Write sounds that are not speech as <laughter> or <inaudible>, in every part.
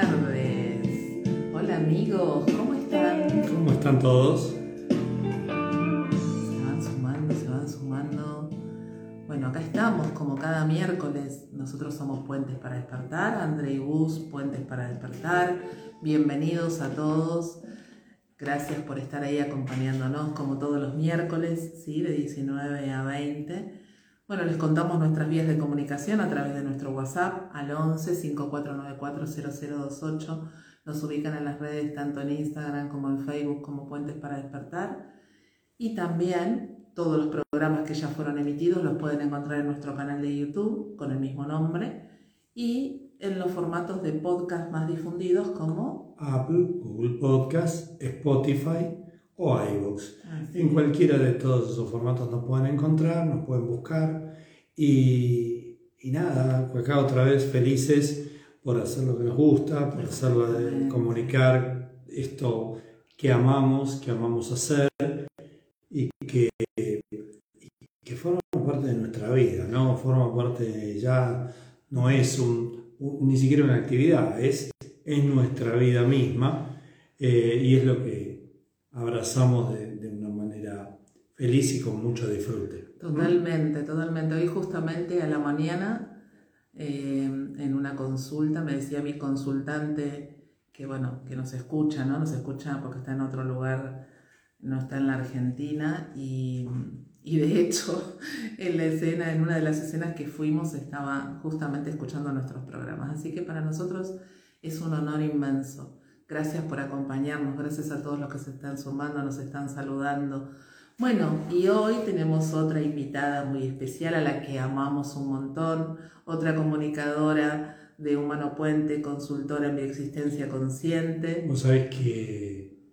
tardes. Hola amigos, ¿cómo están? ¿Cómo están todos? Se van sumando, se van sumando. Bueno, acá estamos como cada miércoles. Nosotros somos Puentes para Despertar, André y Bus, Puentes para Despertar. Bienvenidos a todos. Gracias por estar ahí acompañándonos como todos los miércoles, ¿sí? de 19 a 20. Bueno, les contamos nuestras vías de comunicación a través de nuestro WhatsApp al 11 5494 0028. Nos ubican en las redes tanto en Instagram como en Facebook como Puentes para Despertar. Y también todos los programas que ya fueron emitidos los pueden encontrar en nuestro canal de YouTube con el mismo nombre y en los formatos de podcast más difundidos como Apple, Google Podcast, Spotify o iVoox. En cualquiera de todos esos formatos nos pueden encontrar, nos pueden buscar y, y nada, acá otra vez felices por hacer lo que nos gusta, por hacerlo de comunicar esto que amamos, que amamos hacer y que, que forma parte de nuestra vida, ¿no? Forma parte, ya no es un, ni siquiera una actividad, es en nuestra vida misma eh, y es lo que abrazamos de, una manera feliz y con mucho disfrute. Totalmente, totalmente. Hoy justamente a la mañana eh, en una consulta me decía mi consultante que bueno, que nos escucha, ¿no? Nos escucha porque está en otro lugar, no está en la Argentina y, y de hecho <laughs> en la escena, en una de las escenas que fuimos estaba justamente escuchando nuestros programas. Así que para nosotros es un honor inmenso. Gracias por acompañarnos, gracias a todos los que se están sumando, nos están saludando. Bueno, y hoy tenemos otra invitada muy especial a la que amamos un montón, otra comunicadora de Humano Puente, consultora en bioexistencia consciente. Vos sabés que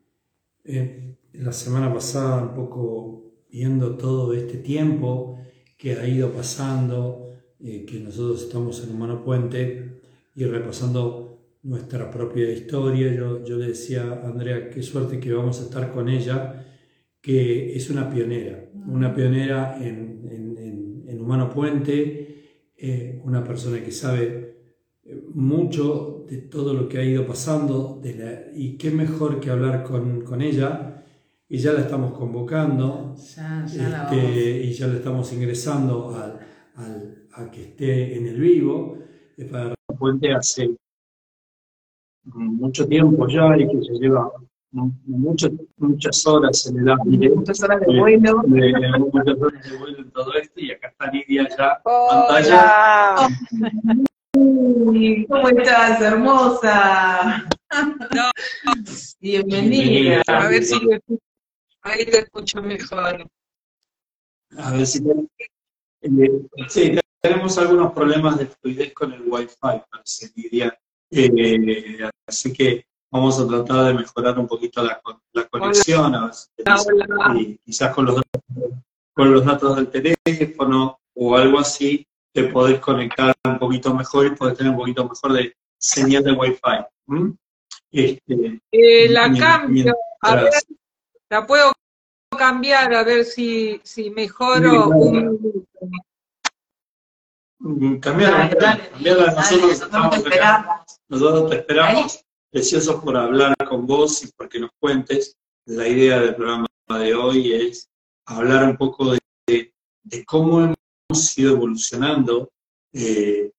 eh, la semana pasada, un poco viendo todo este tiempo que ha ido pasando, eh, que nosotros estamos en Humano Puente y repasando nuestra propia historia. Yo, yo le decía a Andrea, qué suerte que vamos a estar con ella, que es una pionera, una pionera en, en, en, Humano Puente, eh, una persona que sabe eh, mucho de todo lo que ha ido pasando de la, y qué mejor que hablar con, con ella. Y ya la estamos convocando ya, ya este, y ya la estamos ingresando al, al, a que esté en el vivo para Puente hace mucho tiempo ya y que se lleva mucho, muchas horas en el aire. Muchas horas de vuelo. muchas horas de vuelo en todo esto y acá está Lidia ya pantalla. ¿Cómo estás, hermosa? Bienvenida. A ver si ahí te escucho mejor. A ver si eh, sí, tenemos algunos problemas de fluidez con el wifi, parece, Lidia. Eh, así que vamos a tratar de mejorar un poquito la, la conexión, y quizás con los, con los datos del teléfono o algo así, te podés conectar un poquito mejor y podés tener un poquito mejor de señal de Wi-Fi. Este, eh, la cambio, a ver, la puedo cambiar a ver si, si mejoro un, Cambiarla, cambiarla. Nosotros, nosotros te esperamos, deseosos por hablar con vos y porque nos cuentes. La idea del programa de hoy es hablar un poco de, de, cómo hemos ido evolucionando, eh,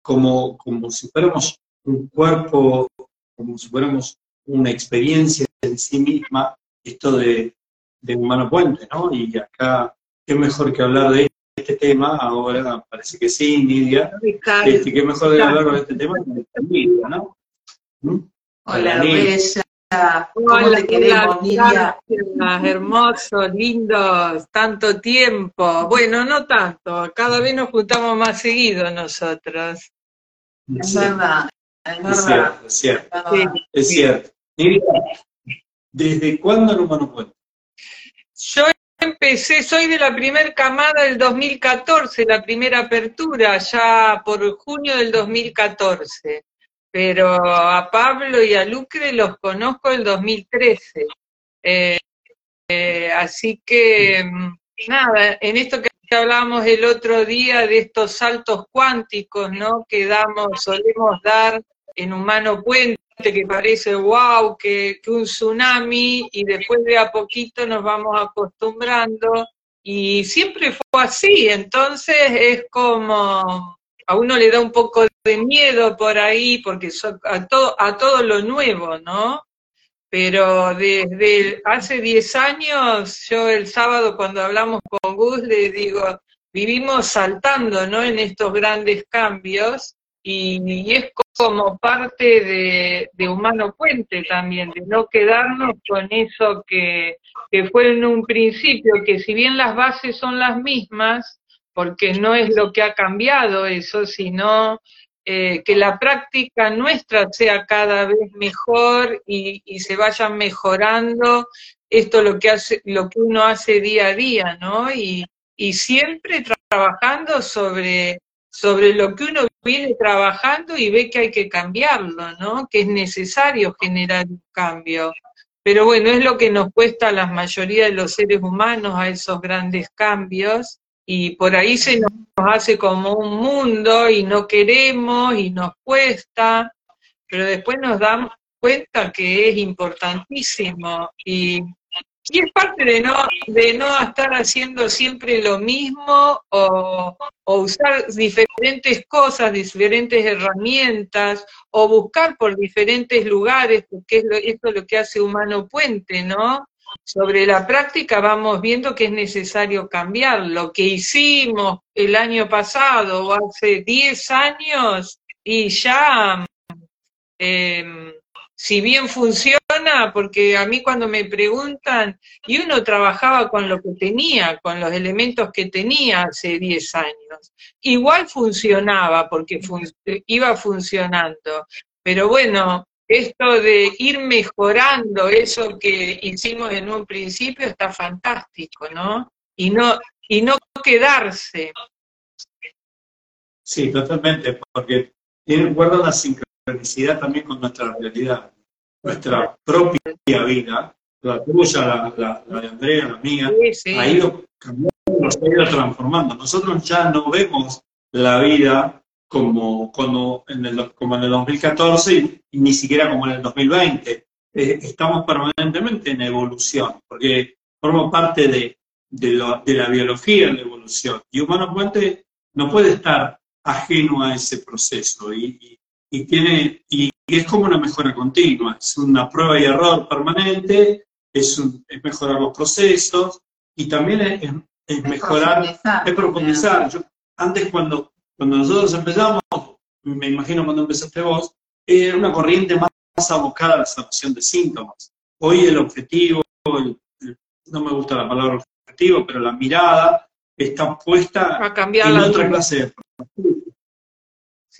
como, como si fuéramos un cuerpo, como si fuéramos una experiencia en sí misma, esto de, de humano puente, ¿no? Y acá, qué mejor que hablar de este tema, ahora parece que sí, Nidia. Este, qué mejor de hablar con este tema que Nidia, ¿no? ¿Mm? Hola, Bella. ¿Cómo te queremos, Nidia? Hermosos, lindos, tanto tiempo. Bueno, no tanto, cada vez nos juntamos más seguido nosotros. Es verdad, es verdad. Es cierto, es cierto. Nidia, ¿desde cuándo el humano puente? Yo empecé, soy de la primera camada del 2014, la primera apertura, ya por junio del 2014. Pero a Pablo y a Lucre los conozco el 2013. Eh, eh, así que, nada, en esto que hablábamos el otro día de estos saltos cuánticos, ¿no? Que damos, solemos dar en Humano Puente, que parece wow, que, un tsunami, y después de a poquito nos vamos acostumbrando, y siempre fue así, entonces es como a uno le da un poco de miedo por ahí, porque a, todo, a todo lo nuevo, ¿no? Pero desde hace 10 años, yo el sábado cuando hablamos con Gus le digo, vivimos saltando, ¿no? En estos grandes cambios y, es como parte de, Humano Puente también, de no quedarnos con eso que, que fue en un principio, que si bien las bases son las mismas, porque no es lo que ha cambiado eso, sino eh, que la práctica nuestra sea cada vez mejor y, se vayan mejorando esto lo que hace, lo que uno hace día a día, ¿no? Y, y siempre trabajando sobre, sobre lo que uno viene trabajando y ve que hay que cambiarlo, ¿no? Que es necesario generar un cambio. Pero bueno, es lo que nos cuesta a la mayoría de los seres humanos a esos grandes cambios y por ahí se nos hace como un mundo y no queremos y nos cuesta, pero después nos damos cuenta que es importantísimo y, es parte de no, de no estar haciendo siempre lo mismo o, usar diferentes cosas, diferentes herramientas o buscar por diferentes lugares, porque es esto es lo que hace Humano Puente, ¿no? sobre la práctica vamos viendo que es necesario cambiar. Lo que hicimos el año pasado o hace 10 años y ya, em, si bien funciona, porque a mí cuando me preguntan, y uno trabajaba con lo que tenía, con los elementos que tenía hace 10 años, igual funcionaba porque iba funcionando. Pero bueno, esto de ir mejorando eso que hicimos en un principio está fantástico, ¿no? Y no, y no quedarse. Sí, totalmente, porque guarda la sincronicidad también con nuestra realidad, nuestra propia vida, la tuya, la, de Andrea, la mía, ha ido cambiando, ha ido transformando. Nosotros ya no vemos la vida como, como, en el, como en el 2014 y, ni siquiera como en el 2020. Eh, estamos permanentemente en evolución, porque forma parte de, de, la biología la evolución. Y Humano Puente no puede estar ajeno a ese proceso y, y, tiene, y, es como una mejora continua, es una prueba y error permanente, es, un, es mejorar los procesos y también es, es mejorar, es profundizar. Yo, antes cuando cuando nosotros empezamos, me imagino cuando empezaste vos, era una corriente más, abocada a la sanación de síntomas. Hoy el objetivo, no me gusta la palabra objetivo, pero la mirada está puesta a cambiar en otra clase de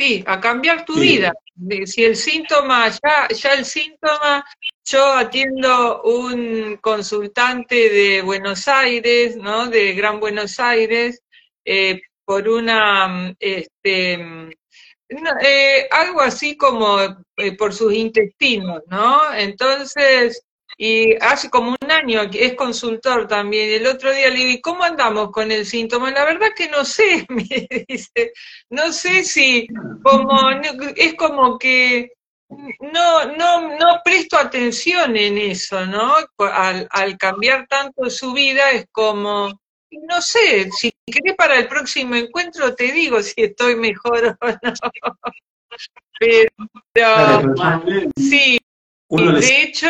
Sí, a cambiar tu vida. Si el síntoma, ya, ya el síntoma, yo atiendo un consultante de Buenos Aires, ¿no? De Gran Buenos Aires, eh, por una, este, eh, algo así como eh, por sus intestinos, ¿no? Entonces, y hace como un año es consultor también, el otro día le digo, cómo andamos con el síntoma? La verdad que no sé, <laughs> me dice, no sé si como, es como que no, no, no presto atención en eso, ¿no? Al, al cambiar tanto su vida es como, no sé, si querés para el próximo encuentro te digo si estoy mejor <laughs> o no. Pero, sí, de hecho...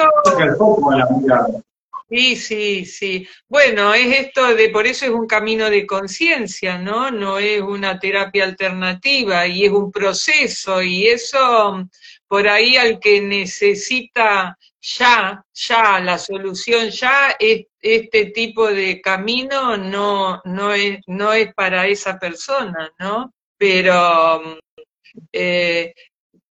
Sí, sí, sí. Bueno, es esto de, por eso es un camino de conciencia, ¿no? No es una terapia alternativa y es un proceso y eso por ahí al que necesita ya, ya, la solución ya, es, este tipo de camino no, no, es, no es para esa persona, ¿no? Pero, eh,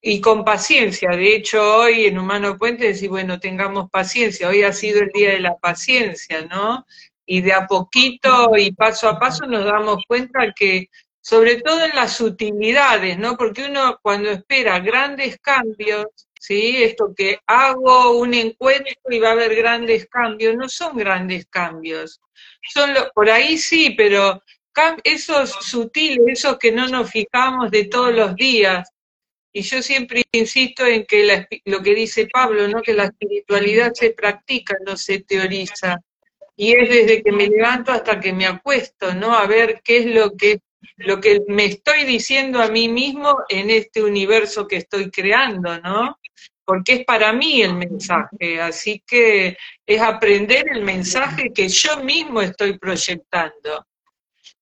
y con paciencia, de hecho hoy en Humano Puente decís, bueno, tengamos paciencia, hoy ha sido el día de la paciencia, ¿no? Y de a poquito y paso a paso nos damos cuenta que, sobre todo en las sutilidades, ¿no? Porque uno cuando espera grandes cambios, ¿sí? Esto que hago un encuentro y va a haber grandes cambios, no son grandes cambios. Son por ahí sí, pero esos sutiles, esos que no nos fijamos de todos los días. Y yo siempre insisto en que lo que dice Pablo, ¿no? que la espiritualidad se practica, no se teoriza. Y es desde que me levanto hasta que me acuesto, ¿no? A ver qué es lo que, lo que me estoy diciendo a mí mismo en este universo que estoy creando, ¿no? Porque es para mí el mensaje, así que es aprender el mensaje que yo mismo estoy proyectando.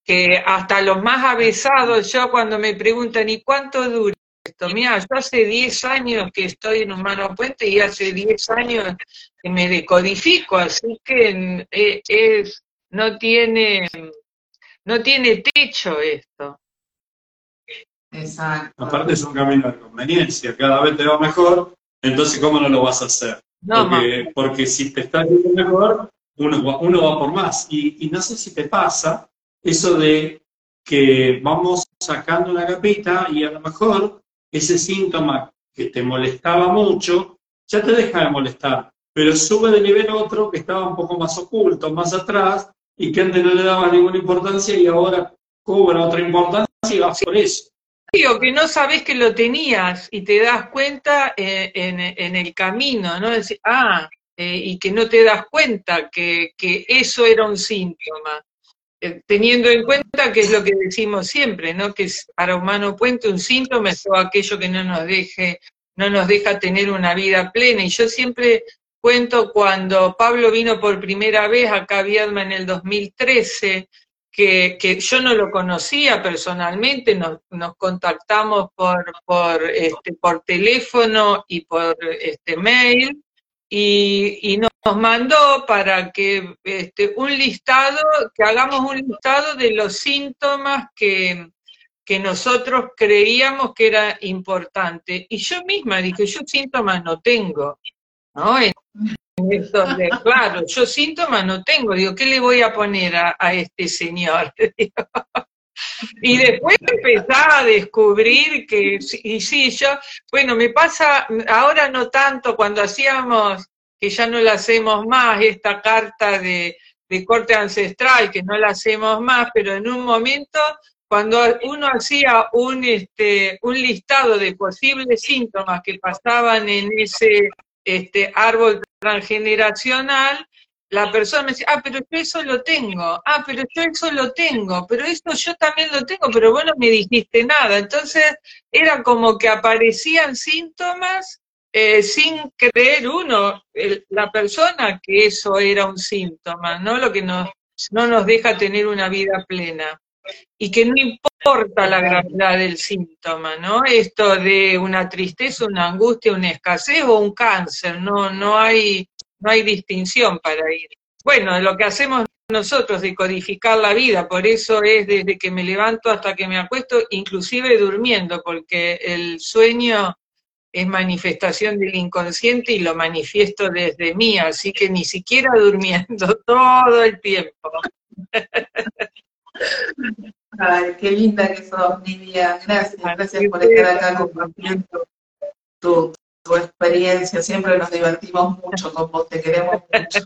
Que hasta los más avesados, yo cuando me preguntan, ¿y cuánto dura? Esto. Mira, yo hace 10 años que estoy en Humano Puente y hace 10 años que me decodifico, así que eh, es, no tiene no tiene techo esto. Exacto. Aparte es un camino de conveniencia, cada vez te va mejor, entonces ¿cómo no lo vas a hacer? porque, porque, si te está yendo mejor, uno, uno va por más. Y, y no sé si te pasa eso de que vamos sacando una capita y a lo mejor ese síntoma que te molestaba mucho, ya te deja de molestar, pero sube de nivel otro que estaba un poco más oculto, más atrás, y que antes no le daba ninguna importancia y ahora cobra otra importancia y vas por eso. Digo, que no sabes que lo tenías y te das cuenta eh, en, el camino, ¿no? Decir, ah, eh, y que no te das cuenta que, que eso era un síntoma. Eh, teniendo en cuenta que es lo que decimos siempre, ¿no? Que es para humano puente un síntoma es todo aquello que no nos deje, no nos deja tener una vida plena. Y yo siempre cuento cuando Pablo vino por primera vez acá a Viedma en el 2013, que, que, yo no lo conocía personalmente, nos, nos contactamos por, por, este, por teléfono y por este, mail, y, nos mandó para que este, un listado, que hagamos un listado de los síntomas que, que nosotros creíamos que era importante. Y yo misma dije, yo síntomas no tengo, ¿no? Entonces, claro, yo síntomas no tengo. Digo, ¿qué le voy a poner a, a este señor? <laughs> Y después empezaba a descubrir que, y sí, yo, bueno, me pasa, ahora no tanto, cuando hacíamos, que ya no la hacemos más, esta carta de, de corte ancestral, que no la hacemos más, pero en un momento, cuando uno hacía un, este, un listado de posibles síntomas que pasaban en ese este, árbol transgeneracional, la persona me dice, ah, pero yo eso lo tengo, ah, pero yo eso lo tengo, pero esto yo también lo tengo, pero vos no me dijiste nada. Entonces era como que aparecían síntomas eh, sin creer uno, la persona, que eso era un síntoma, ¿no? Lo que no nos deja tener una vida plena. Y que no importa la gravedad del síntoma, ¿no? Esto de una tristeza, una angustia, una escasez o un cáncer, no, no hay no hay distinción para ir. Bueno, lo que hacemos nosotros de codificar la vida, por eso es desde que me levanto hasta que me acuesto, inclusive durmiendo, porque el sueño es manifestación del inconsciente y lo manifiesto desde mí, así que ni siquiera <laughs> durmiendo, todo el tiempo. Ay, qué linda que sos, Nidia. Gracias, gracias por estar acá compartiendo tu, tu experiencia, siempre nos divertimos mucho con vos, te queremos mucho.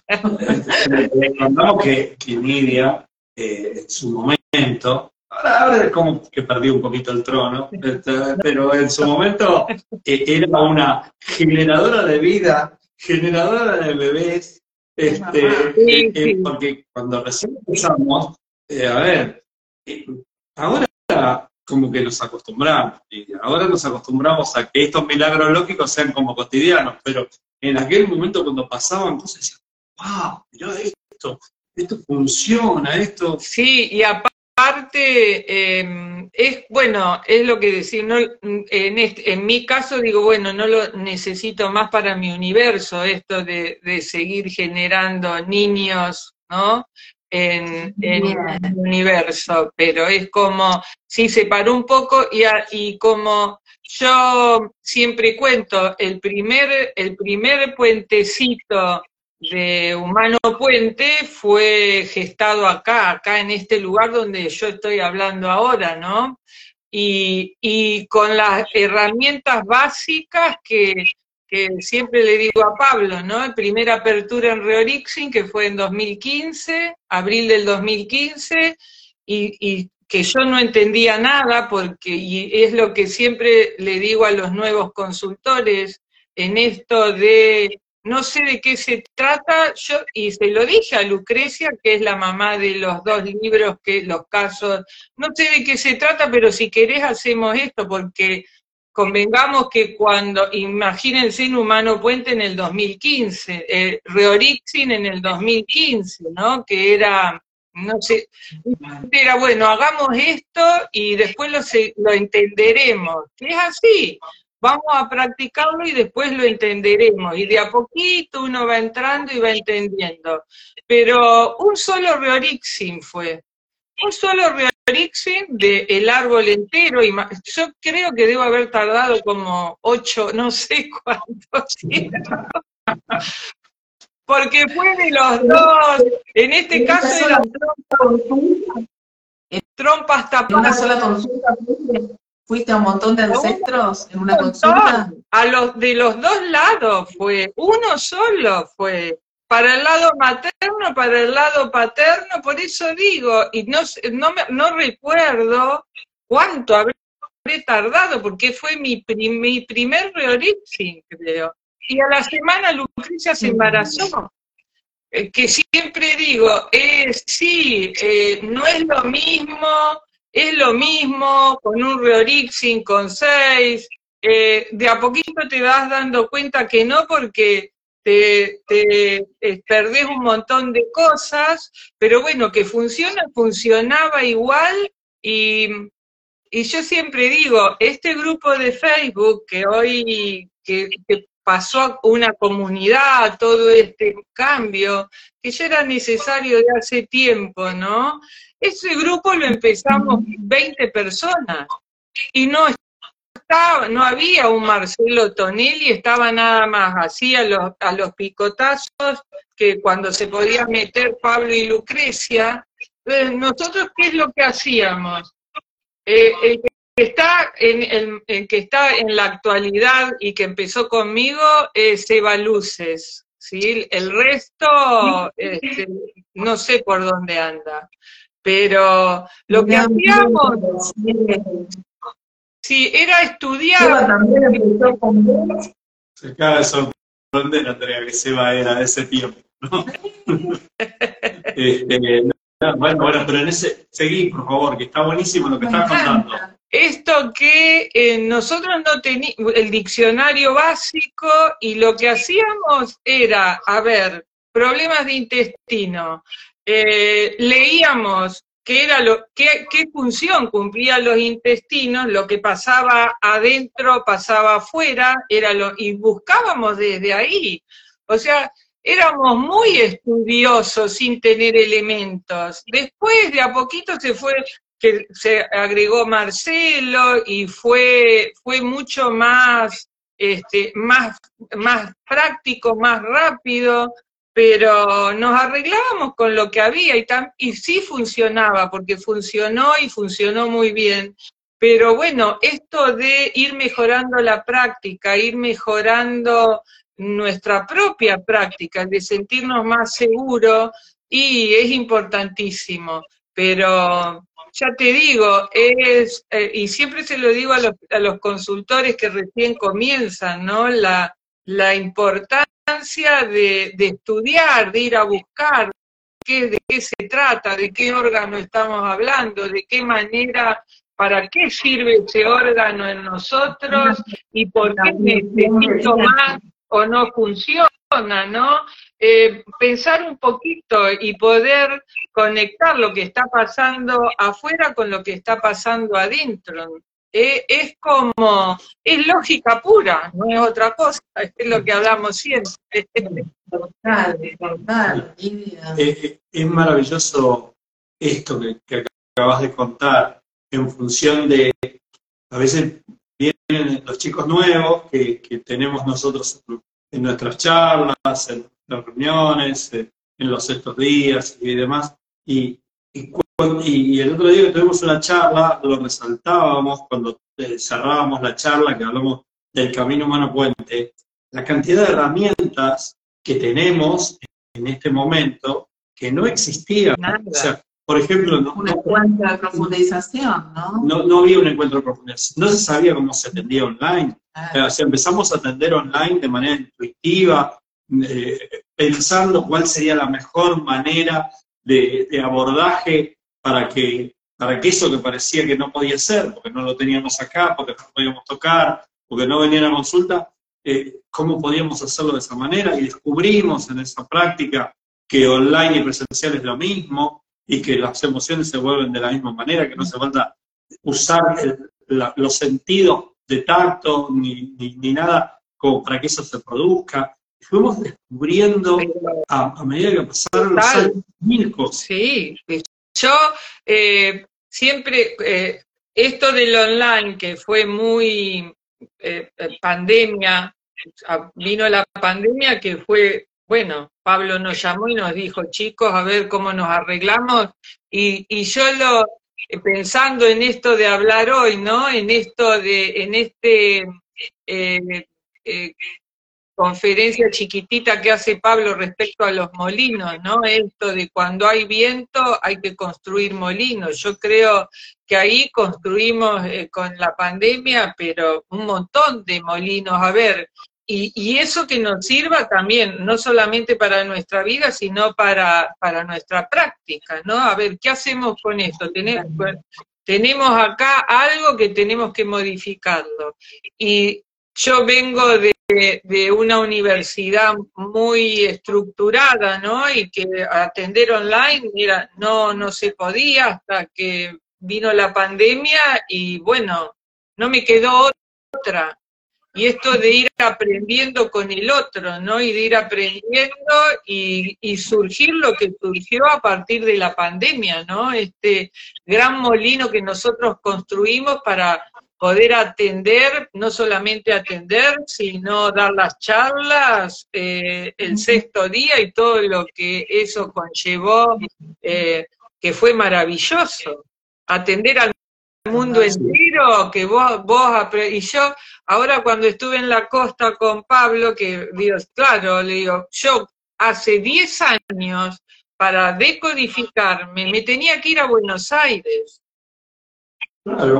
Recordamos que, que Nidia, eh, en su momento, ahora es como que perdió un poquito el trono, este, pero en su momento eh, era una generadora de vida, generadora de bebés, este, eh, porque cuando recién empezamos, a ver, ahora como que nos acostumbramos. Y ahora nos acostumbramos a que estos milagros lógicos sean como cotidianos, pero en aquel momento cuando pasaban cosas, decían, wow, mirá esto, esto funciona, esto... Sí, y aparte, em, es bueno, es lo que decir, no, en, este, en mi caso digo, bueno, no lo necesito más para mi universo, esto de, de seguir generando niños, ¿no? En, el universo, pero es como, sí, se paró un poco y, y como yo siempre cuento, el primer, el primer puentecito de Humano Puente fue gestado acá, acá en este lugar donde yo estoy hablando ahora, ¿no? Y, y con las herramientas básicas que, que siempre le digo a Pablo, ¿no? Primera apertura en Reorixin, que fue en 2015, abril del 2015, y, que yo no entendía nada, porque, y es lo que siempre le digo a los nuevos consultores, en esto de no sé de qué se trata, yo, y se lo dije a Lucrecia, que es la mamá de los dos libros, que los casos, no sé de qué se trata, pero si querés hacemos esto, porque convengamos que cuando, imagínense en Humano Puente en el 2015, eh, Reorixin en el 2015, ¿no? Que era, no sé, era bueno, hagamos esto y después lo, lo entenderemos, es así, vamos a practicarlo y después lo entenderemos. Y de a poquito uno va entrando y va entendiendo. Pero un solo Reorixin fue. Un solo Reorixin del el árbol entero. Y yo creo que debo haber tardado como ocho, no sé <laughs> cuántos. Porque fue de los dos. En este caso eran trompas, trompas tapadas. Una sola consulta. ¿Fuiste a un montón de ancestros en una consulta? A los de los dos lados fue, uno solo fue, para el lado materno, para el lado paterno, por eso digo, y no, no, no recuerdo cuánto habré tardado, porque fue mi, mi primer reorixing, creo. Y a la semana Lucrecia se embarazó. Eh, que siempre digo, es sí, eh, no es lo mismo es lo mismo con un Reorixin con 6, eh, de a poquito te vas dando cuenta que no porque te, eh, perdés un montón de cosas, pero bueno, que funciona, funcionaba igual y, yo siempre digo, este grupo de Facebook que hoy que, que pasó una comunidad, todo este cambio, que ya era necesario de hace tiempo, ¿no? Ese grupo lo empezamos 20 personas y no estaba, no había un Marcelo Tonelli, estaba nada más así a los, a los picotazos que cuando se podía meter Pablo y Lucrecia. nosotros, ¿qué es lo que hacíamos? Eh, el que está en, el, que está en la actualidad y que empezó conmigo es Eva Luces. ¿sí? El resto, este, no sé por dónde anda. Pero lo que hacíamos, sí, era estudiar. Se acaba de sorprender, Andrea, que Seba era de ese tiempo. ¿no? <laughs> este, bueno, bueno, pero en ese, seguí, por favor, que está buenísimo lo que estás contando. Esto que eh, nosotros no teníamos el diccionario básico y lo que hacíamos era, a ver, problemas de intestino, eh, leíamos qué, era lo, qué, qué función cumplían los intestinos, lo que pasaba adentro, pasaba afuera, era lo, y buscábamos desde ahí. O sea, éramos muy estudiosos sin tener elementos. Después de a poquito se fue que se agregó Marcelo y fue, fue mucho más, este, más, más práctico, más rápido, pero nos arreglábamos con lo que había y, y sí funcionaba, porque funcionó y funcionó muy bien. Pero bueno, esto de ir mejorando la práctica, ir mejorando nuestra propia práctica, de sentirnos más seguros, y es importantísimo. Pero ya te digo, es, eh, y siempre se lo digo a los, a los consultores que recién comienzan, ¿no? La, la importancia de, estudiar, de ir a buscar qué, de qué se trata, de qué órgano estamos hablando, de qué manera, para qué sirve ese órgano en nosotros y por qué necesito más o no funciona, ¿no? Eh, pensar un poquito y poder conectar lo que está pasando afuera con lo que está pasando adentro. Eh, es como, es lógica pura, no es otra cosa, es lo que hablamos siempre. Total, total. Eh, es maravilloso esto que, acabas de contar, en función de, a veces vienen los chicos nuevos que, tenemos nosotros en nuestras charlas, en las reuniones, en los estos días y demás, y, y y, el otro día que tuvimos una charla, lo resaltábamos cuando eh, cerrábamos la charla, que hablamos del camino humano puente, la cantidad de herramientas que tenemos en este momento que no existían. O sea, por ejemplo, no, un encuentro de profundización, ¿no? ¿no? No había un encuentro de profundización, no se sabía cómo se atendía online. Ah. O sea, empezamos a atender online de manera intuitiva, eh, pensando cuál sería la mejor manera de, abordaje para que, para que eso que parecía que no podía ser, porque no lo teníamos acá, porque no podíamos tocar, porque no venía a consulta, eh, cómo podíamos hacerlo de esa manera y descubrimos en esa práctica que online y presencial es lo mismo y que las emociones se vuelven de la misma manera, que no se falta usar los sentidos de tacto ni, ni, nada como para que eso se produzca. Fuimos descubriendo a, medida que pasaron los años mil cosas. Sí, yo eh, siempre, eh, esto del online que fue muy eh, pandemia, vino la pandemia que fue, bueno, Pablo nos llamó y nos dijo, chicos, a ver cómo nos arreglamos. Y, y yo lo, pensando en esto de hablar hoy, ¿no? En esto de, en este eh, eh, conferencia chiquitita que hace Pablo respecto a los molinos, ¿no? Esto de cuando hay viento hay que construir molinos. Yo creo que ahí construimos eh, con la pandemia, pero un montón de molinos. A ver, y, eso que nos sirva también, no solamente para nuestra vida, sino para, para nuestra práctica, ¿no? A ver, ¿qué hacemos con esto? Tenemos, tenemos acá algo que tenemos que modificarlo. Y yo vengo de, de, una universidad muy estructurada, ¿no? Y que atender online, mira, no, no se podía hasta que vino la pandemia y bueno, no me quedó otra y esto de ir aprendiendo con el otro, ¿no? Y de ir aprendiendo y, surgir lo que surgió a partir de la pandemia, ¿no? Este gran molino que nosotros construimos para poder atender, no solamente atender, sino dar las charlas eh, el sexto día y todo lo que eso conllevó, eh, que fue maravilloso. Atender al mundo entero, que vos, vos, y yo, ahora cuando estuve en la costa con Pablo, que Dios, claro, le digo, yo hace 10 años, para decodificarme, me tenía que ir a Buenos Aires.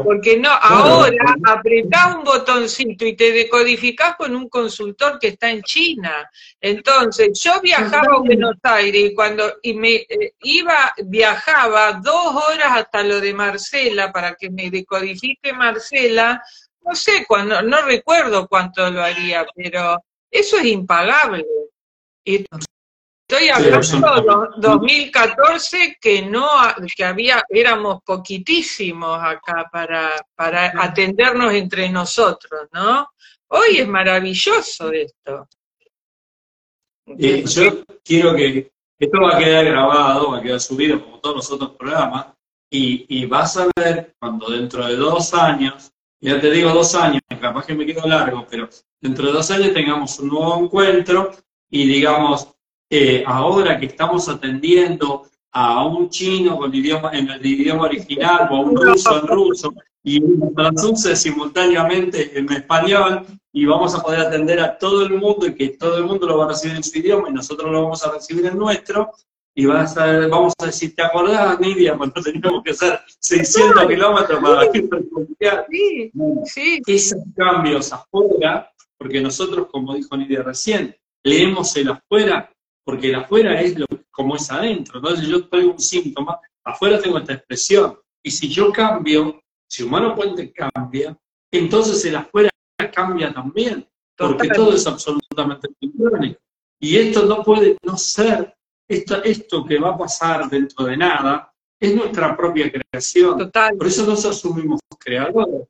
Porque no, ahora apretás un botoncito y te decodificás con un consultor que está en China. Entonces, yo viajaba a Buenos Aires y cuando y me eh, iba, viajaba dos horas hasta lo de Marcela para que me decodifique Marcela. No sé, cuando, no recuerdo cuánto lo haría, pero eso es impagable. Y Estoy hablando de 2014 que no, que había, éramos poquitísimos acá para, para atendernos entre nosotros, ¿no? Hoy es maravilloso esto. Eh, yo quiero que esto va a quedar grabado, va a quedar subido como todos los otros programas, y, y vas a ver cuando dentro de dos años, ya te digo dos años, capaz que me quedo largo, pero dentro de dos años tengamos un nuevo encuentro y digamos, eh, ahora que estamos atendiendo a un chino con idioma, en el idioma original o a un ruso en ruso y un traduce simultáneamente en español y vamos a poder atender a todo el mundo y que todo el mundo lo va a recibir en su idioma y nosotros lo vamos a recibir en nuestro y vas a, vamos a decir, ¿te acordás, Nidia, cuando teníamos que hacer 600 kilómetros para ir Sí, sí. Esos cambios afuera, porque nosotros, como dijo Nidia recién, leemos el afuera porque el afuera es lo, como es adentro. Entonces yo traigo un síntoma, afuera tengo esta expresión. Y si yo cambio, si Humano Puente cambia, entonces el afuera cambia también, porque todo es absolutamente sincrónico. Y esto no puede no ser, esto, esto que va a pasar dentro de nada, es nuestra propia creación. Total. Por eso nos asumimos creadores.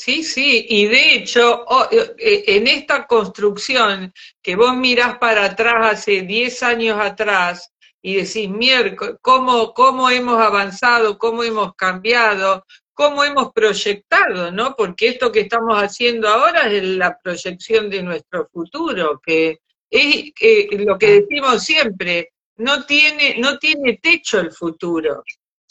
Sí, sí, y de hecho, eh, eh, en esta construcción que vos mirás para atrás hace 10 años atrás y decís, miércoles, ¿cómo, cómo hemos avanzado, cómo hemos cambiado, cómo hemos proyectado, ¿no? Porque esto que estamos haciendo ahora es la proyección de nuestro futuro, que es lo que decimos siempre, no tiene, no tiene techo el futuro.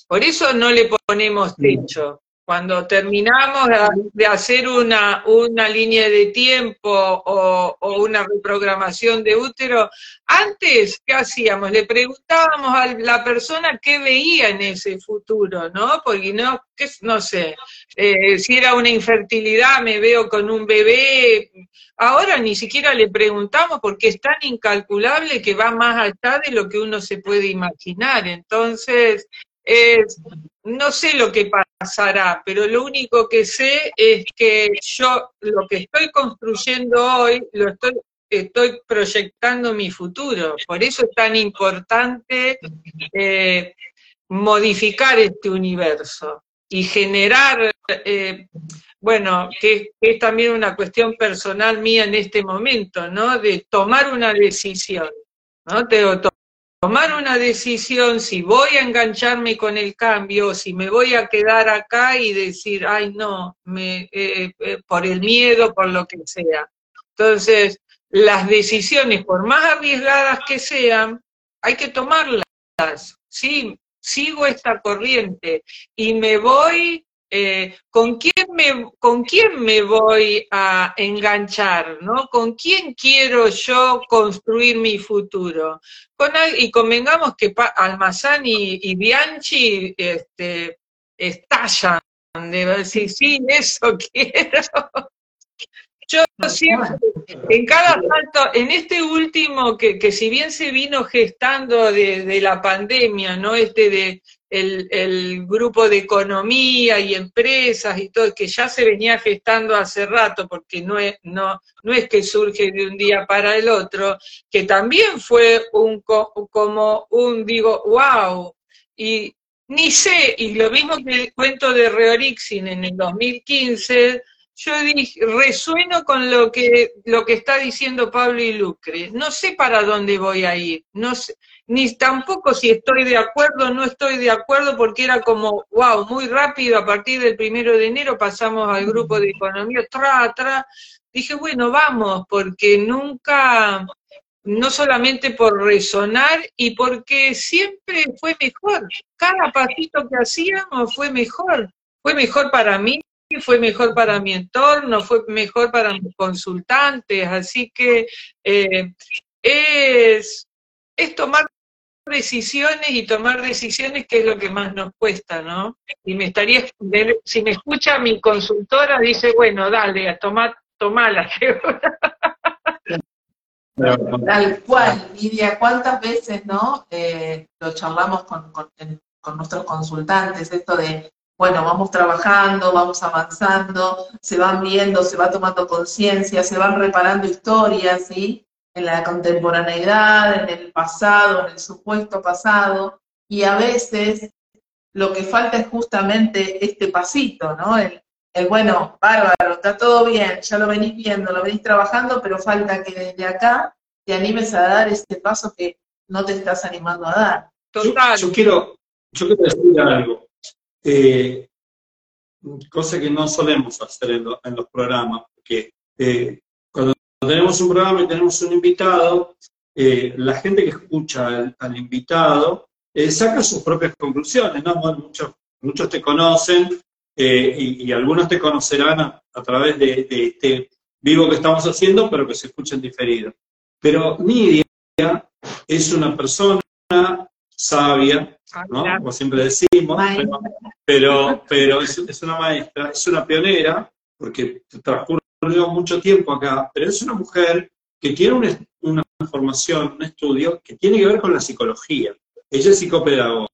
Por eso no le ponemos techo cuando terminamos de hacer una, una línea de tiempo o, una reprogramación de útero, antes, ¿qué hacíamos? Le preguntábamos a la persona qué veía en ese futuro, ¿no? Porque no, qué, no sé, eh, si era una infertilidad, me veo con un bebé. Ahora ni siquiera le preguntamos porque es tan incalculable que va más allá de lo que uno se puede imaginar. Entonces, es, no sé lo que pasará, pero lo único que sé es que yo lo que estoy construyendo hoy, lo estoy, proyectando mi futuro. Por eso es tan importante eh, modificar este universo y generar, eh, bueno, que, es también una cuestión personal mía en este momento, ¿no? De tomar una decisión, ¿no? Tomar una decisión si voy a engancharme con el cambio, si me voy a quedar acá y decir, ay no, me, eh, eh, por el miedo, por lo que sea. Entonces, las decisiones, por más arriesgadas que sean, hay que tomarlas. Sí, sigo esta corriente y me voy eh, ¿con, quién me, ¿con quién me voy a enganchar? ¿no? ¿Con quién quiero yo construir mi futuro? Con, y convengamos que Almazán y, Bianchi este, estallan de decir, sí, eso <laughs> quiero. Yo siempre, en cada salto, en este último, que, que si bien se vino gestando de, de la pandemia, ¿no? Este de el, grupo de economía y empresas y todo, que ya se venía gestando hace rato, porque no es, no, no es que surge de un día para el otro, que también fue un como un, digo, wow, y ni sé, y lo mismo que el cuento de Reorixin en el 2015, yo dije, resueno con lo que, lo que está diciendo Pablo y Lucre. No sé para dónde voy a ir, no sé, ni tampoco si estoy de acuerdo o no estoy de acuerdo, porque era como, wow, muy rápido, a partir del primero de enero pasamos al grupo de economía, tra, tra. Dije, bueno, vamos, porque nunca, no solamente por resonar y porque siempre fue mejor. Cada pasito que hacíamos fue mejor. Fue mejor para mí, fue mejor para mi entorno, fue mejor para mis consultantes. Así que eh, es, es tomar decisiones y tomar decisiones que es lo que más nos cuesta, ¿no? Y me estaría, si me escucha mi consultora, dice, bueno, dale, a tomar, tomala. <laughs> Tal cual, Lidia, ¿cuántas veces, no? Eh, lo charlamos con, con, con nuestros consultantes, esto de, bueno, vamos trabajando, vamos avanzando, se van viendo, se va tomando conciencia, se van reparando historias, ¿sí? En la contemporaneidad, en el pasado, en el supuesto pasado, y a veces lo que falta es justamente este pasito, ¿no? El, bueno, bárbaro, está todo bien, ya lo venís viendo, lo venís trabajando, pero falta que desde acá te animes a dar este paso que no te estás animando a dar. Total. Yo, quiero, yo quiero decir algo, eh, cosa que no solemos hacer en, los programas, porque eh, tenemos un programa y tenemos un invitado, eh, la gente que escucha al, invitado eh, saca sus propias conclusiones, ¿no? muchos, muchos te conocen eh, y, algunos te conocerán a, través de, este vivo que estamos haciendo, pero que se escuchen diferido. Pero Nidia es una persona sabia, ah, ¿no? Como siempre decimos, pero, pero, es, es, una maestra, es una pionera, porque transcurre mucho tiempo acá, pero es una mujer que tiene una, formación, un estudio que tiene que ver con la psicología. Ella es psicopedagoga.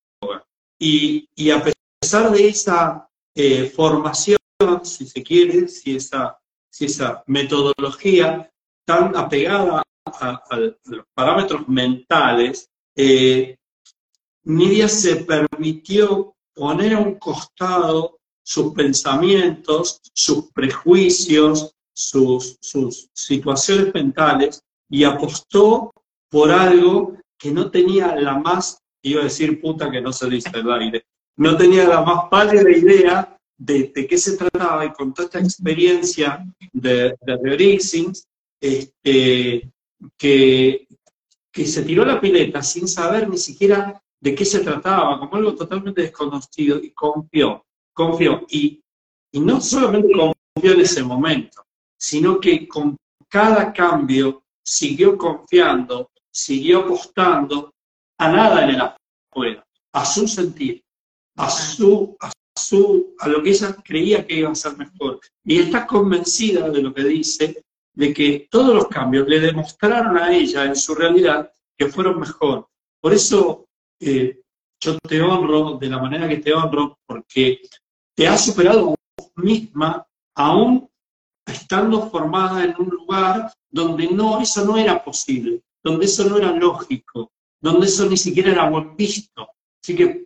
Y, a pesar de esa eh, formación, si se quiere, si esa, si esa metodología tan apegada a, los parámetros mentales, eh, Nidia se permitió poner a un costado sus pensamientos, sus prejuicios, sus, sus situaciones mentales y apostó por algo que no tenía la más, iba a decir puta que no se dice el aire, no tenía la más pálida idea de, de, qué se trataba y con toda esta experiencia de, de este, que, que se tiró la pileta sin saber ni siquiera de qué se trataba, como algo totalmente desconocido y confió confió. Y Y no solamente confió en ese momento, sino que con cada cambio siguió confiando, siguió apostando a nada en el afuera, a su sentir, a su, a su, a lo que ella creía que iba a ser mejor. Y está convencida de lo que dice, de que todos los cambios le demostraron a ella en su realidad que fueron mejor. Por eso eh, yo te honro de la manera que te honro, porque te has superado vos misma, aún estando formada en un lugar donde no, eso no era posible, donde eso no era lógico, donde eso ni siquiera era buen visto. Así que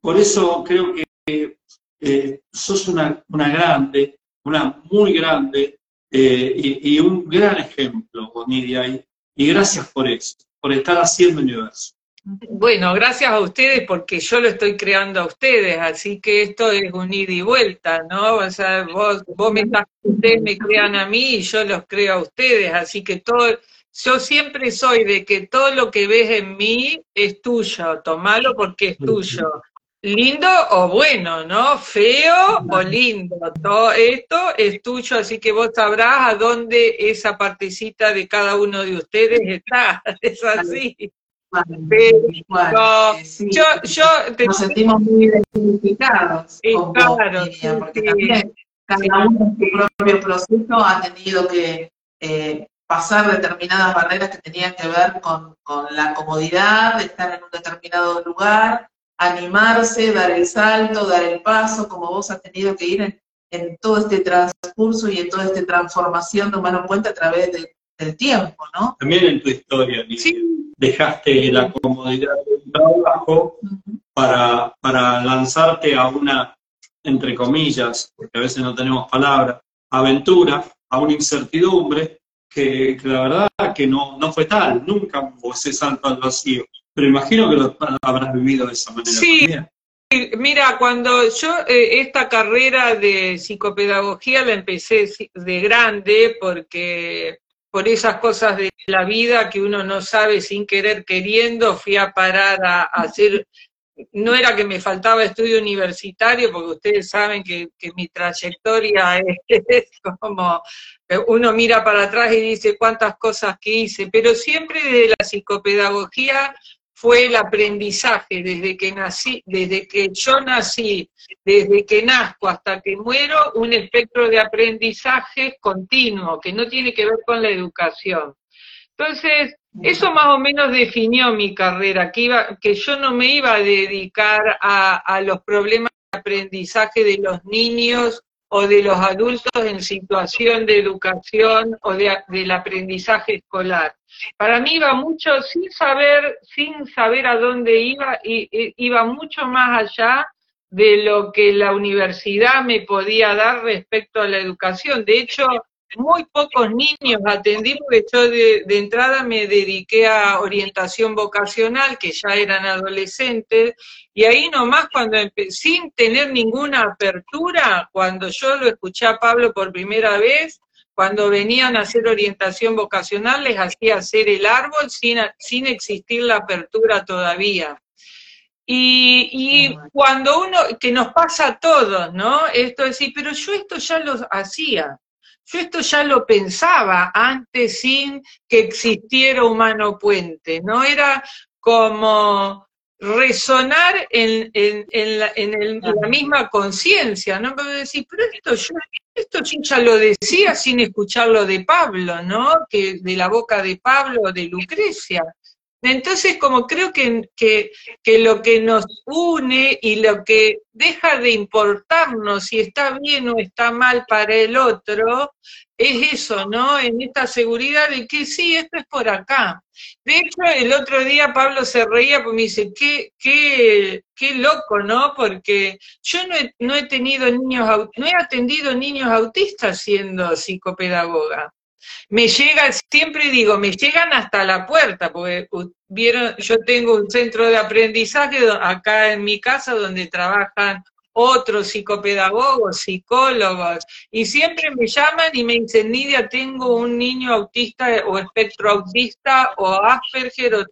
por eso creo que eh, sos una, una, grande, una muy grande eh, y, un gran ejemplo, Bonidia, y, y gracias por eso, por estar haciendo universo. Bueno, gracias a ustedes porque yo lo estoy creando a ustedes, así que esto es un ida y vuelta, ¿no? O sea, vos, vos me, ustedes me crean a mí y yo los creo a ustedes, así que todo, yo siempre soy de que todo lo que ves en mí es tuyo, tomalo porque es tuyo. Lindo o bueno, ¿no? Feo o lindo. Todo esto es tuyo, así que vos sabrás a dónde esa partecita de cada uno de ustedes está. <laughs> Es así. Pero, sí, yo, yo te... nos sentimos muy identificados con claro, vos, Miriam, porque sí, también cada uno en su propio proceso ha tenido que eh, pasar determinadas barreras que tenían que ver con, con, la comodidad de estar en un determinado lugar, animarse, dar el salto, dar el paso, como vos has tenido que ir en, en todo este transcurso y en toda esta transformación de Humano Puente a través de, del tiempo, ¿no? También en tu historia, Lidia. Sí dejaste la comodidad del trabajo para, para lanzarte a una, entre comillas, porque a veces no tenemos palabras, aventura, a una incertidumbre, que, que la verdad que no, no fue tal, nunca hubo ese salto al vacío. Pero imagino que lo habrás vivido de esa manera. Sí. También. Mira, cuando yo eh, esta carrera de psicopedagogía la empecé de grande porque por esas cosas de la vida que uno no sabe sin querer queriendo, fui a parar a, hacer, no era que me faltaba estudio universitario, porque ustedes saben que, que mi trayectoria es, <laughs> es, como, uno mira para atrás y dice cuántas cosas que hice, pero siempre desde la psicopedagogía fue el aprendizaje desde que nací, desde que yo nací, desde que nazco hasta que muero, un espectro de aprendizaje continuo, que no tiene que ver con la educación. Entonces, eso más o menos definió mi carrera, que, iba, que yo no me iba a dedicar a, a los problemas de aprendizaje de los niños o de los adultos en situación de educación o de, del aprendizaje escolar. Para mí iba mucho sin saber, sin saber a dónde iba, iba mucho más allá de lo que la universidad me podía dar respecto a la educación. De hecho, muy pocos niños atendí porque yo de, de, entrada me dediqué a orientación vocacional, que ya eran adolescentes, y ahí nomás cuando sin tener ninguna apertura, cuando yo lo escuché a Pablo por primera vez, cuando venían a hacer orientación vocacional les hacía hacer el árbol sin, sin existir la apertura todavía. Y, y, cuando uno, que nos pasa a todos, ¿no? Esto es decir, pero yo esto ya lo hacía, yo esto ya lo pensaba antes sin que existiera Humano Puente, ¿no? Era como resonar en, en, en, la, en el, la, misma conciencia, ¿no? Pero decir, pero esto yo, esto yo ya lo decía sin escucharlo de Pablo, ¿no? Que de la boca de Pablo o de Lucrecia. Entonces, como creo que, que, que, lo que nos une y lo que deja de importarnos si está bien o está mal para el otro, es eso, ¿no? En esta seguridad de que sí, esto es por acá. De hecho, el otro día Pablo se reía porque me dice, qué, qué, qué loco, ¿no? Porque yo no he, no he tenido niños, no he atendido niños autistas siendo psicopedagoga me llega, siempre digo, me llegan hasta la puerta, porque vieron, yo tengo un centro de aprendizaje acá en mi casa donde trabajan otros psicopedagogos, psicólogos, y siempre me llaman y me dicen, Nidia, tengo un niño autista o espectro autista o Asperger o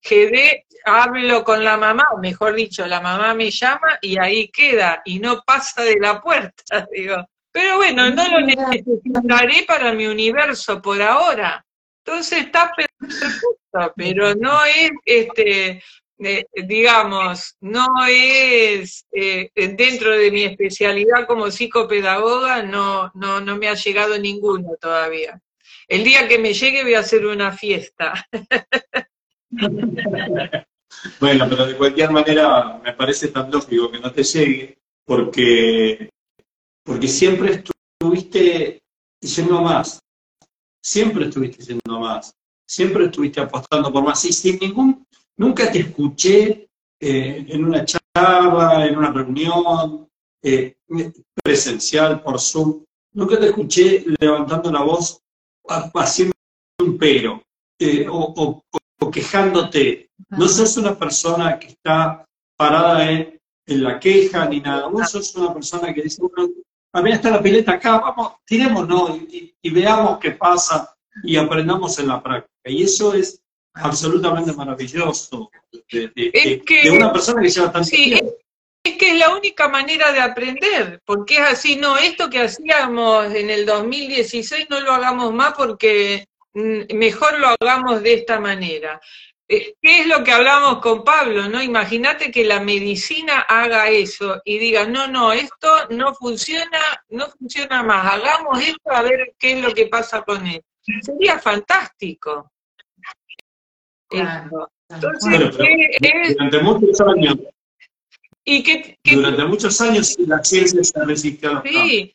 quedé, hablo con la mamá, o mejor dicho, la mamá me llama y ahí queda, y no pasa de la puerta, <laughs> digo. Pero bueno, no lo necesitaré para mi universo por ahora. Entonces está perfecto, pero no es, este, eh, digamos, no es eh, dentro de mi especialidad como psicopedagoga, no, no, no me ha llegado ninguno todavía. El día que me llegue voy a hacer una fiesta. <laughs> bueno, pero de cualquier manera me parece tan lógico que no te llegue, porque porque siempre estuviste yendo más, siempre estuviste yendo más, siempre estuviste apostando por más, y sin ningún, nunca te escuché eh, en una charla, en una reunión eh, presencial por Zoom, nunca te escuché levantando la voz haciendo un pero eh, o, quejándote. No sos una persona que está parada en, en la queja ni nada. Vos sos una persona que dice, bueno, también está la pileta acá, vamos, tirémonos y, y, veamos qué pasa y aprendamos en la práctica. Y eso es absolutamente maravilloso de, una persona que lleva tanto tiempo. Es que es la única manera de aprender, porque es así, no, esto que hacíamos en el 2016 no lo hagamos más porque mm, mejor lo hagamos de esta manera. Eh, ¿Qué es lo que hablamos con Pablo? ¿no? Imagínate que la medicina haga eso y diga, no, no, esto no funciona, no funciona más, hagamos esto a ver qué es lo que pasa con él. Sería fantástico. Entonces, durante muchos años, y que, durante muchos años la ciencia se resistió Sí,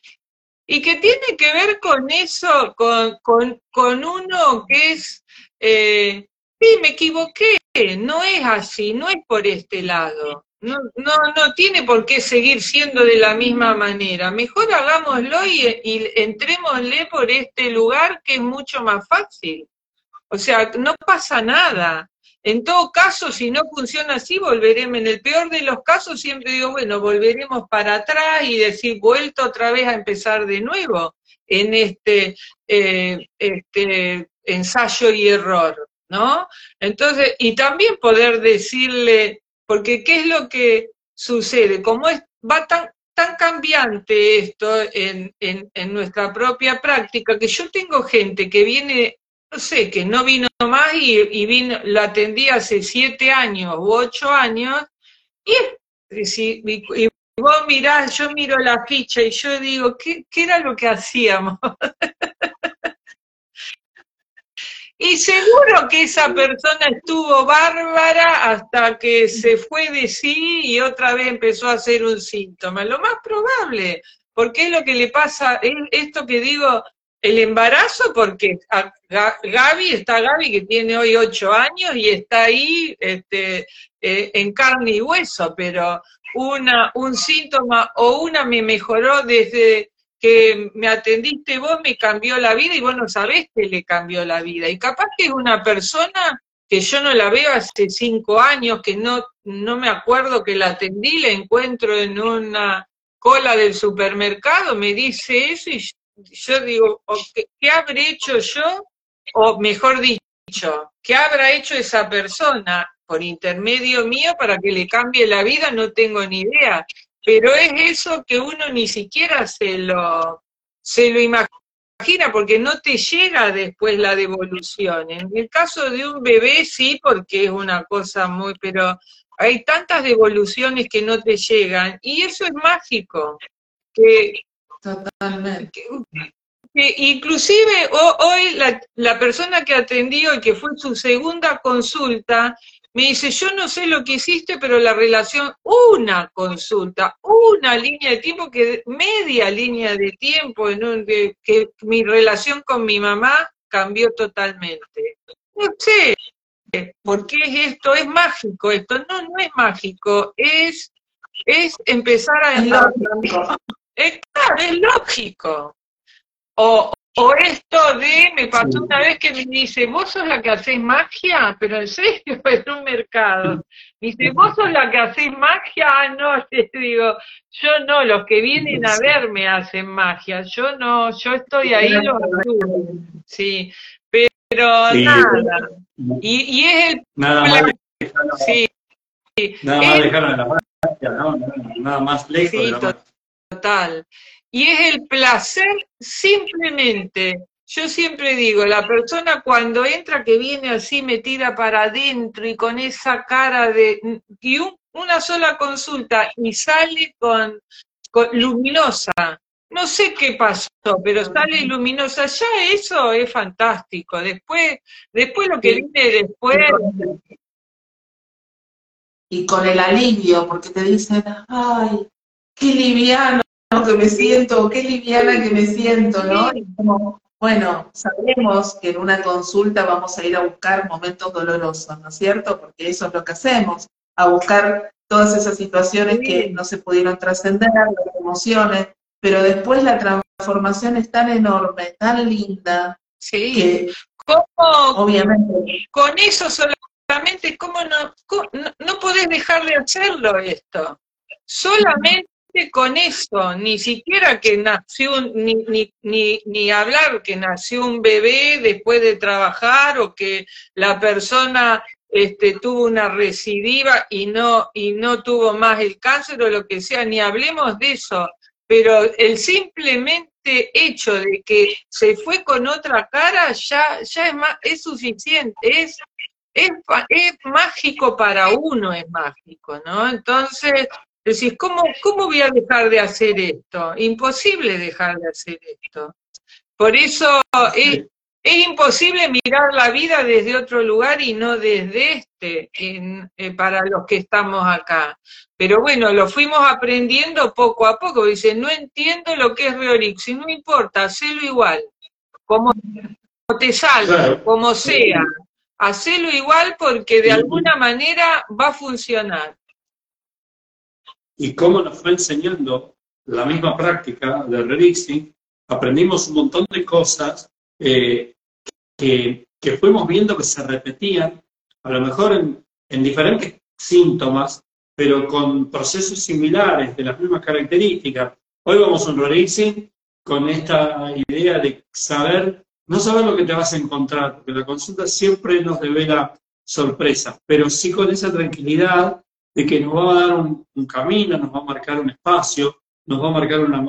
y que tiene que ver con eso, con, con, con uno que es... Eh, sí, me equivoqué, no es así, no es por este lado. No, no, no tiene por qué seguir siendo de la misma manera. Mejor hagámoslo y, entrémosle por este lugar que es mucho más fácil. O sea, no pasa nada. En todo caso, si no funciona así, volveremos. En el peor de los casos, siempre digo, bueno, volveremos para atrás y decir, vuelto otra vez a empezar de nuevo en este, eh, este ensayo y error. ¿No? Entonces, y también poder decirle, porque ¿qué es lo que sucede? Como es, va tan, tan cambiante esto en, en, nuestra propia práctica, que yo tengo gente que viene, no sé, que no vino más y, vino, la atendí hace siete años u ocho años, y, y, y vos mirás, yo miro la ficha y yo digo, ¿qué, qué era lo que hacíamos? <laughs> Y seguro que esa persona estuvo bárbara hasta que se fue de sí y otra vez empezó a hacer un síntoma. Lo más probable, porque es lo que le pasa, esto que digo, el embarazo, porque Gaby, está Gaby que tiene hoy ocho años y está ahí este, eh, en carne y hueso, pero una, un síntoma o una me mejoró desde que me atendiste vos me cambió la vida y vos no sabés que le cambió la vida. Y capaz que es una persona que yo no la veo hace cinco años, que no, no me acuerdo que la atendí, la encuentro en una cola del supermercado, me dice eso y yo digo, ¿qué, ¿qué habré hecho yo? O mejor dicho, ¿qué habrá hecho esa persona por intermedio mío para que le cambie la vida? No tengo ni idea pero es eso que uno ni siquiera se lo, se lo imagina, porque no te llega después la devolución. En el caso de un bebé sí, porque es una cosa muy, pero hay tantas devoluciones que no te llegan, y eso es mágico. Que, Totalmente. inclusive hoy la, la persona que atendió y que fue su segunda consulta, me dice, yo no sé lo que hiciste, pero la relación, una consulta, una línea de tiempo, que media línea de tiempo, en un, que, mi relación con mi mamá cambió totalmente. No sé, ¿por qué es esto? Es mágico esto. No, no es mágico, es, es empezar a... Es, claro, es lógico. O, o esto de, me pasó una vez que me dice, vos sos la que hacés magia, pero en serio, <laughs> en un mercado. Me dice, vos sos la que hacés magia, ah, no, <laughs> te digo, yo no, los que vienen a verme hacen magia, yo no, yo estoy ahí los Sí, pero nada. Y, y, es el nada Sí. Nada más en la magia, ¿no? Nada más lejos Sí, de la magia. total. Y es el placer simplemente. Yo siempre digo, la persona cuando entra que viene así metida para adentro y con esa cara de... y un- una sola consulta y sale con, con luminosa. No sé qué pasó, pero sale luminosa. Ya eso es fantástico. Después, después lo que viene después, y con el alivio, porque te dicen, ay, qué liviano que me siento, qué liviana que me siento, ¿no? Y como, bueno, sabemos que en una consulta vamos a ir a buscar momentos dolorosos, ¿no es cierto? Porque eso es lo que hacemos, a buscar todas esas situaciones que no se pudieron trascender, las emociones, pero después la transformación es tan enorme, tan linda, sí. que ¿Cómo, obviamente con eso solamente, ¿cómo no, no, no podés dejar de hacerlo esto? Solamente con eso, ni siquiera que nació, ni, ni, ni, ni hablar que nació un bebé después de trabajar o que la persona este, tuvo una recidiva y no, y no tuvo más el cáncer o lo que sea, ni hablemos de eso, pero el simplemente hecho de que se fue con otra cara ya, ya es, ma- es suficiente, es, es, es mágico para uno, es mágico, ¿no? Entonces, decís, ¿cómo, ¿cómo voy a dejar de hacer esto? Imposible dejar de hacer esto. Por eso es, es imposible mirar la vida desde otro lugar y no desde este, en- eh, para los que estamos acá. Pero bueno, lo fuimos aprendiendo poco a poco. Dice, no entiendo lo que es Reorix, y no importa, hacelo igual, como te salga, Claro. como sea. Hacelo igual porque de alguna manera va a funcionar. Y cómo nos fue enseñando la misma práctica de Rerixing, aprendimos un montón de cosas eh, que, que fuimos viendo que se repetían, a lo mejor en, en diferentes síntomas, pero con procesos similares, de las mismas características. Hoy vamos a un Rerixing con esta idea de saber, no saber lo que te vas a encontrar, porque la consulta siempre nos devela sorpresas, pero sí con esa tranquilidad de que nos va a dar un, un camino, nos va a marcar un espacio, nos va a marcar una,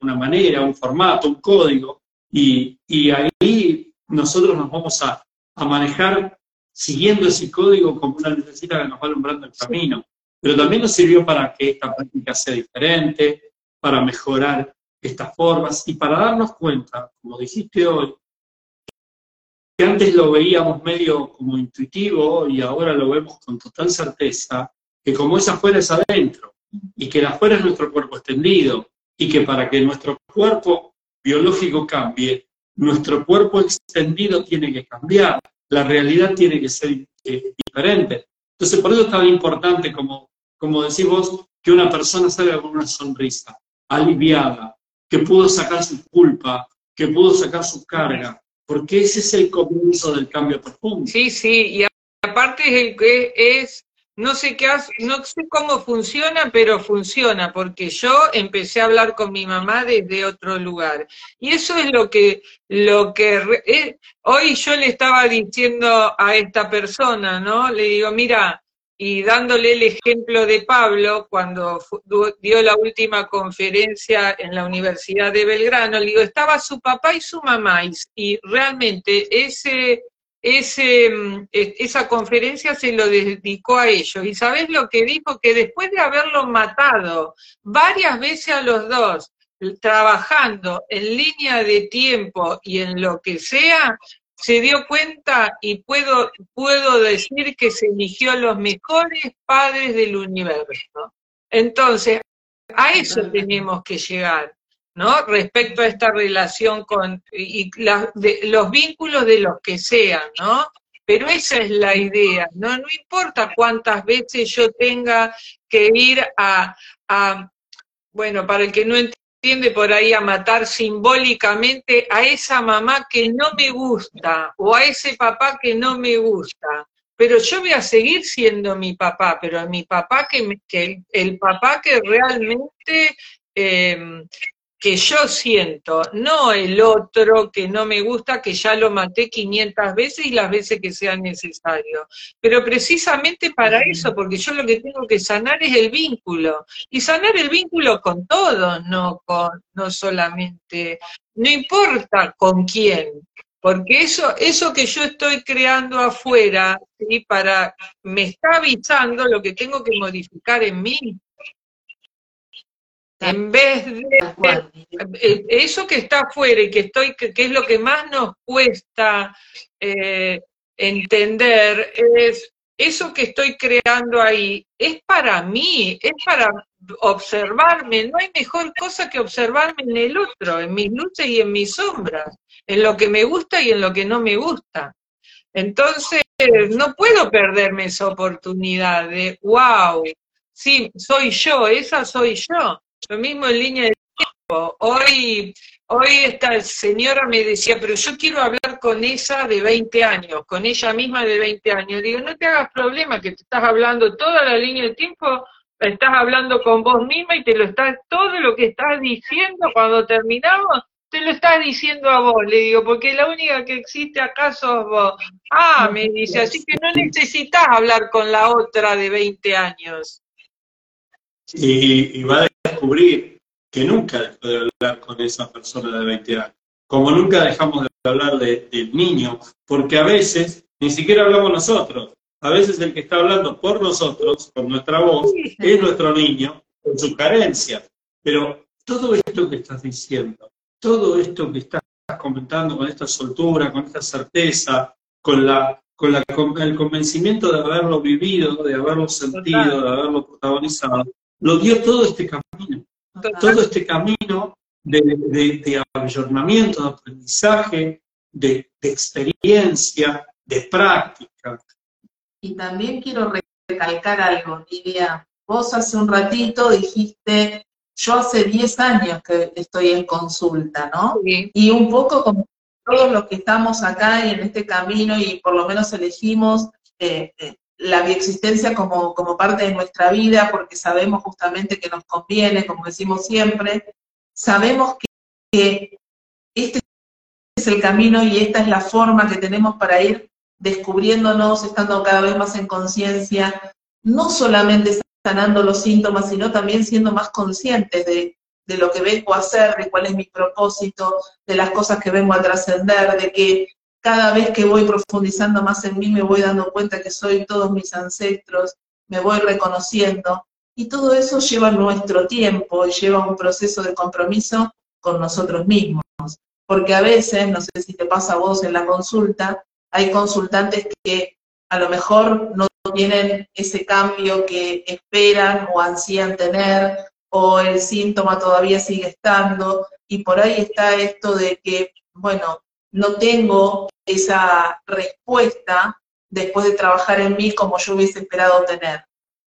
una manera, un formato, un código, y, y ahí nosotros nos vamos a, a manejar siguiendo ese código como una necesita que nos va alumbrando el camino. Pero también nos sirvió para que esta práctica sea diferente, para mejorar estas formas y para darnos cuenta, como dijiste hoy, que antes lo veíamos medio como intuitivo y ahora lo vemos con total certeza, que como es afuera es adentro, y que el afuera es nuestro cuerpo extendido, y que para que nuestro cuerpo biológico cambie, nuestro cuerpo extendido tiene que cambiar, la realidad tiene que ser eh, diferente. Entonces, por eso es tan importante, como, como decís vos, que una persona salga con una sonrisa, aliviada, que pudo sacar su culpa, que pudo sacar su carga, porque ese es el comienzo del cambio profundo. Sí, sí, y aparte es es, no sé qué no sé cómo funciona, pero funciona, porque yo empecé a hablar con mi mamá desde otro lugar. Y eso es lo que, lo que eh, hoy yo le estaba diciendo a esta persona, ¿no? Le digo, mira, y dándole el ejemplo de Pablo, cuando dio la última conferencia en la Universidad de Belgrano, le digo, estaba su papá y su mamá, y realmente ese, ese, mm, e- esa conferencia se lo dedicó a ellos. ¿Y sabés lo que dijo? Que después de haberlo matado varias veces a los dos, trabajando en línea de tiempo y en lo que sea, se dio cuenta y puedo, puedo decir que se eligió a los mejores padres del universo. Entonces, a eso tenemos que llegar, ¿no? Respecto a esta relación con y de- los vínculos de los que sean, ¿no? Pero esa es la idea, ¿no? No importa cuántas veces yo tenga que ir a, bueno, para el que no entiende por ahí, a matar simbólicamente a esa mamá que no me gusta o a ese papá que no me gusta. Pero yo voy a seguir siendo mi papá, pero mi papá que, me- el papá que realmente eh, que yo siento, no el otro que no me gusta, que ya lo maté 500 veces y las veces que sea necesario. Pero precisamente para eso, porque yo lo que tengo que sanar es el vínculo. Y sanar el vínculo con todos, no, con, no solamente, no importa con quién. Porque eso, eso que yo estoy creando afuera, ¿sí? para, me está avisando lo que tengo que modificar en mí. En vez de eh, eso que está afuera y que estoy, que, es lo que más nos cuesta eh, entender, es eso que estoy creando ahí, es para mí, es para observarme. No hay mejor cosa que observarme en el otro, en mis luces y en mis sombras, en lo que me gusta y en lo que no me gusta. Entonces, no puedo perderme esa oportunidad de, wow, sí, soy yo, esa soy yo. Lo mismo en línea de tiempo. Hoy, hoy esta señora me decía, pero yo quiero hablar con esa de 20 años, con ella misma de 20 años. Digo, no te hagas problema, que te estás hablando toda la línea de tiempo, estás hablando con vos misma y te lo estás, todo lo que estás diciendo cuando terminamos, te lo estás diciendo a vos, le digo, porque la única que existe acá sos vos. Ah, me dice, así que no necesitas hablar con la otra de 20 años. Y, y va a descubrir que nunca dejó de hablar con esa persona de 20 años. Como nunca dejamos de hablar de, del niño, porque a veces ni siquiera hablamos nosotros. A veces el que está hablando por nosotros, con nuestra voz, es nuestro niño, con su carencia. Pero todo esto que estás diciendo, todo esto que estás comentando con esta soltura, con esta certeza, con, la, con, la, con el convencimiento de haberlo vivido, de haberlo sentido, de haberlo protagonizado, lo dio todo este camino. Todo este camino de, de, de ayornamiento, de aprendizaje, de, de, experiencia, de práctica. Y también quiero recalcar algo, Lidia. Vos hace un ratito dijiste, yo hace 10 años que estoy en consulta, ¿no? Sí. Y un poco como todos los que estamos acá y en este camino y por lo menos elegimos eh, eh, la bioexistencia como, como parte de nuestra vida porque sabemos justamente que nos conviene, como decimos siempre, sabemos que, este es el camino y esta es la forma que tenemos para ir descubriéndonos, estando cada vez más en conciencia, no solamente sanando los síntomas, sino también siendo más conscientes de, de, lo que vengo a hacer, de cuál es mi propósito, de las cosas que vengo a trascender, de que cada vez que voy profundizando más en mí me voy dando cuenta que soy todos mis ancestros, me voy reconociendo, y todo eso lleva nuestro tiempo y lleva un proceso de compromiso con nosotros mismos. Porque a veces, no sé si te pasa a vos en la consulta, hay consultantes que a lo mejor no tienen ese cambio que esperan o ansían tener, o el síntoma todavía sigue estando, y por ahí está esto de que, bueno, no tengo esa respuesta después de trabajar en mí como yo hubiese esperado tener.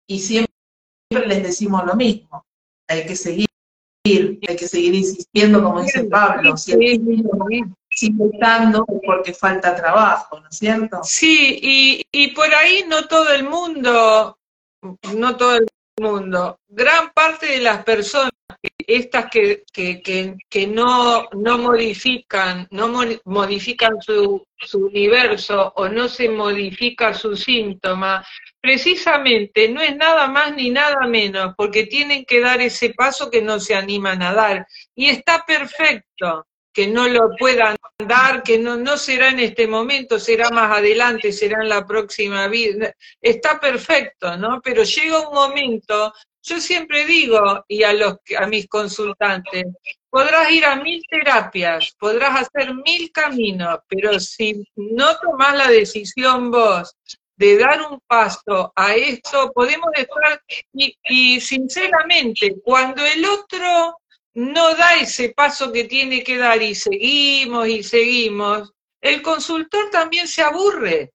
Y siempre les decimos lo mismo, hay que seguir, hay que seguir insistiendo, como dice Pablo, porque falta trabajo, ¿no es cierto? Sí, y, y por ahí no todo el mundo, no todo el mundo, gran parte de las personas estas que, que, que, que no, no, modifican, no modifican su, su, universo o no se modifica su síntoma, precisamente no es nada más ni nada menos, porque tienen que dar ese paso que no se animan a dar. Y está perfecto que no lo puedan dar, que no, no será en este momento, será más adelante, será en la próxima vida. Está perfecto, ¿no? Pero llega un momento yo siempre digo, y a, los, a mis consultantes, podrás ir a mil terapias, podrás hacer mil caminos, pero si no tomás la decisión vos de dar un paso a esto, podemos estar, y, y sinceramente, cuando el otro no da ese paso que tiene que dar y seguimos y seguimos, el consultor también se aburre.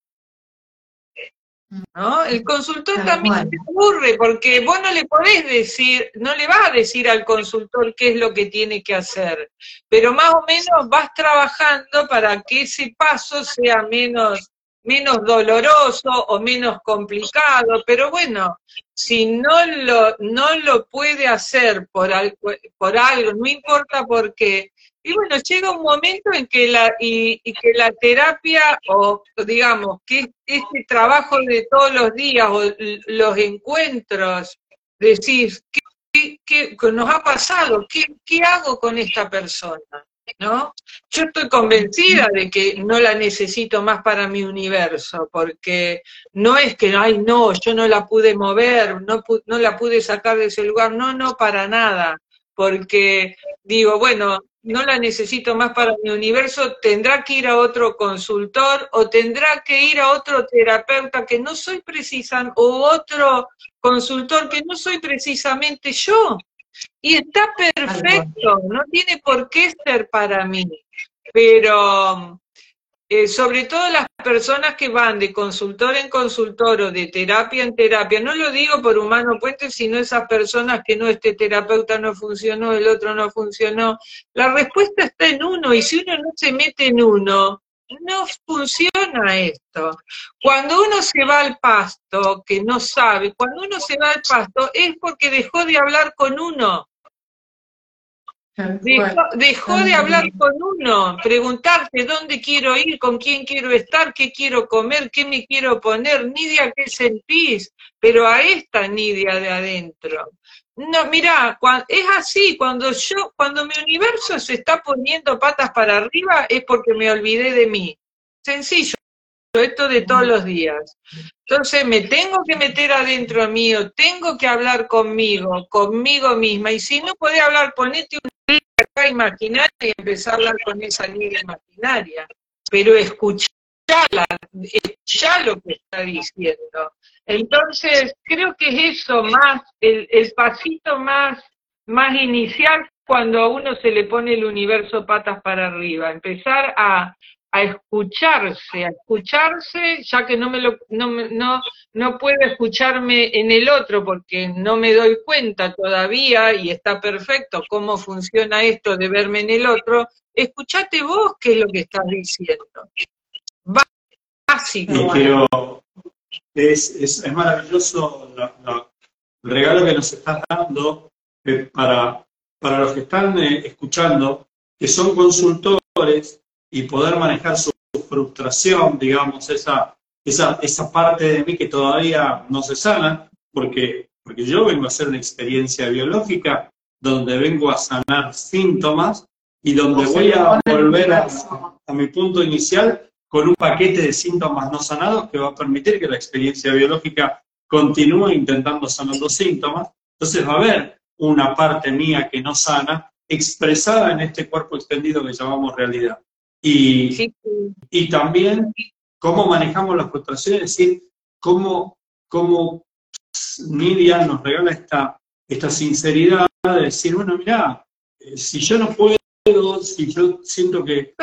¿No? El consultor también se aburre porque vos no le podés decir, no le vas a decir al consultor qué es lo que tiene que hacer, pero más o menos vas trabajando para que ese paso sea menos, menos doloroso o menos complicado, pero bueno, si no lo, no lo puede hacer por algo, por algo, no importa por qué, y bueno, llega un momento en que la, y, que la terapia, o digamos, que este trabajo de todos los días, o los encuentros, decís, ¿qué, qué, nos ha pasado? ¿Qué, ¿Qué hago con esta persona? ¿no? Yo estoy convencida de que no la necesito más para mi universo, porque no es que, ay, no, yo no la pude mover, no, no la pude sacar de ese lugar, no, no, para nada, porque digo, bueno, no la necesito más para mi universo, tendrá que ir a otro consultor o tendrá que ir a otro terapeuta que no soy precisa, o otro consultor que no soy precisamente yo. Y está perfecto, no tiene por qué ser para mí, pero eh, sobre todo las personas que van de consultor en consultor o de terapia en terapia, no lo digo por humano puente, sino esas personas que no, este terapeuta no funcionó, el otro no funcionó, la respuesta está en uno y si uno no se mete en uno, no funciona esto. Cuando uno se va al pasto, que no sabe, cuando uno se va al pasto es porque dejó de hablar con uno. Dejó, de hablar con uno, preguntarte dónde quiero ir, con quién quiero estar, qué quiero comer, qué me quiero poner, Nidia, qué sentís, pero a esta Nidia de adentro. No, mira, es así, cuando yo, cuando mi universo se está poniendo patas para arriba es porque me olvidé de mí. Sencillo, esto de todos los días. Entonces me tengo que meter adentro mío, tengo que hablar conmigo, conmigo misma, y si no puede hablar, ponete una acá imaginaria y empezar a hablar con esa línea imaginaria, pero escucharla, escuchar lo que está diciendo. Entonces, creo que es eso más, el, pasito más, más inicial cuando a uno se le pone el universo patas para arriba, empezar a, escucharse, a escucharse, ya que no me lo, no, no, no puedo escucharme en el otro porque no me doy cuenta todavía y está perfecto cómo funciona esto de verme en el otro, escuchate vos qué es lo que estás diciendo. Básico es, es, maravilloso el regalo que nos estás dando eh, para, para los que están eh, escuchando, que son consultores y poder manejar su frustración, digamos, esa, esa, esa parte de mí que todavía no se sana, porque, porque yo vengo a hacer una experiencia biológica donde vengo a sanar síntomas y donde voy a volver a, a mi punto inicial con un paquete de síntomas no sanados que va a permitir que la experiencia biológica continúe intentando sanar los síntomas. Entonces va a haber una parte mía que no sana expresada en este cuerpo extendido que llamamos realidad. Y, y también cómo manejamos las frustraciones, es decir, cómo, cómo Nidia nos regala esta, esta sinceridad de decir, bueno, mira, eh, si yo no puedo si yo siento que,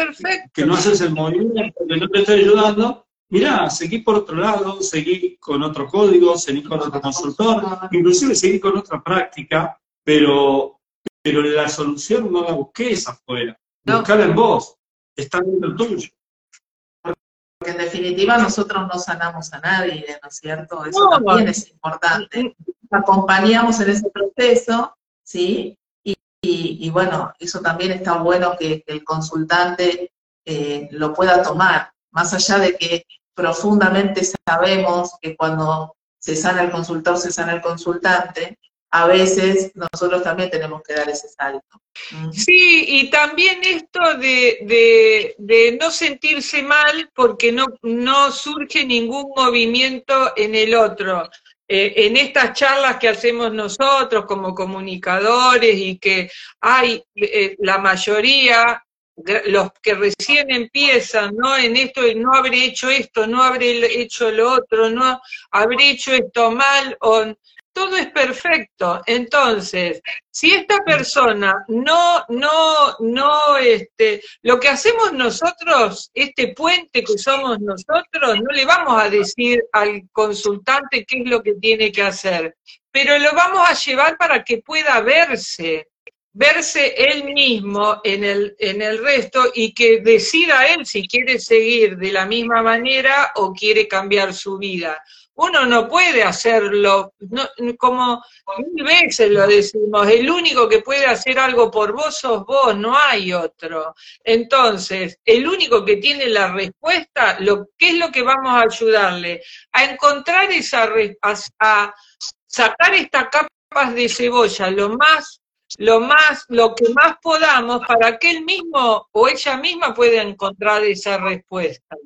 que no haces el movimiento, que no te estoy ayudando, mira, seguí por otro lado, seguí con otro código, seguí con otro consultor, inclusive seguí con otra práctica, pero, pero la solución no la busques afuera, no. buscala en vos, está dentro tuyo. Porque en definitiva nosotros no sanamos a nadie, ¿no es cierto? Eso también es importante. Acompañamos en ese proceso, ¿sí? Y, bueno, eso también está bueno que, el consultante eh, lo pueda tomar, más allá de que profundamente sabemos que cuando se sana el consultor, se sana el consultante, a veces nosotros también tenemos que dar ese salto. Sí, y también esto de, de, no sentirse mal porque no, no surge ningún movimiento en el otro. Eh, en estas charlas que hacemos nosotros como comunicadores y que hay eh, la mayoría, los que recién empiezan, ¿no? En esto, no habré hecho esto, no habré hecho lo otro, no habré hecho esto mal, o todo es perfecto. Entonces, si esta persona no, no, no, este, lo que hacemos nosotros, este puente que somos nosotros, no le vamos a decir al consultante qué es lo que tiene que hacer, pero lo vamos a llevar para que pueda verse. verse él mismo en el, en el resto y que decida él si quiere seguir de la misma manera o quiere cambiar su vida. Uno no puede hacerlo, como mil veces lo decimos, el único que puede hacer algo por vos sos vos, no hay otro. Entonces, el único que tiene la respuesta, lo, ¿qué es lo que vamos a ayudarle? A encontrar esa, a, a sacar estas capas de cebolla lo más lo más, lo que más podamos para que él mismo o ella misma pueda encontrar esa respuesta.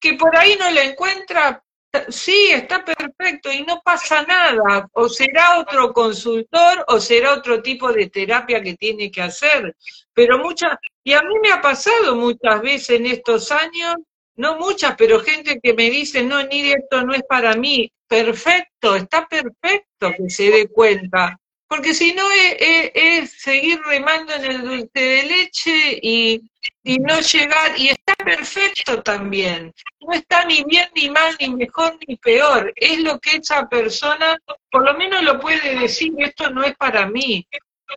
Que por ahí no la encuentra, sí, está perfecto y no pasa nada. O será otro consultor o será otro tipo de terapia que tiene que hacer. Pero muchas, y a mí me ha pasado muchas veces en estos años, no muchas, pero gente que me dice, no, ni esto no es para mí. Perfecto, está perfecto que se dé cuenta porque si no es, seguir remando en el dulce de leche y, no llegar, y está perfecto también, no está ni bien ni mal, ni mejor ni peor, es lo que esa persona por lo menos lo puede decir, esto no es para mí.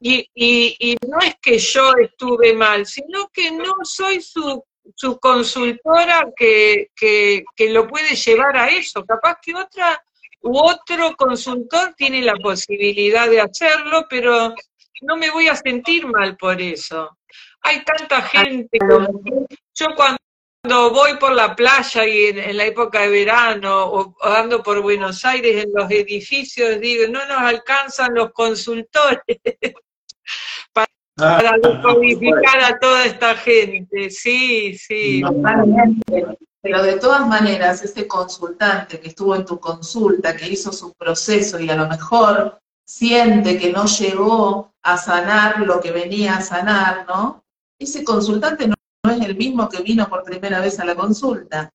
Y, no es que yo estuve mal, sino que no soy su, su consultora que, que lo puede llevar a eso. Capaz que otra u otro consultor tiene la posibilidad de hacerlo, pero no me voy a sentir mal por eso. Hay tanta gente. Yo cuando voy por la playa y en, la época de verano o, ando por Buenos Aires en los edificios, digo, no nos alcanzan los consultores <laughs> para, para decodificar a toda esta gente. Sí, sí. Pero de todas maneras, ese consultante que estuvo en tu consulta, que hizo su proceso y a lo mejor siente que no llegó a sanar lo que venía a sanar, ¿no? Ese consultante no, es el mismo que vino por primera vez a la consulta.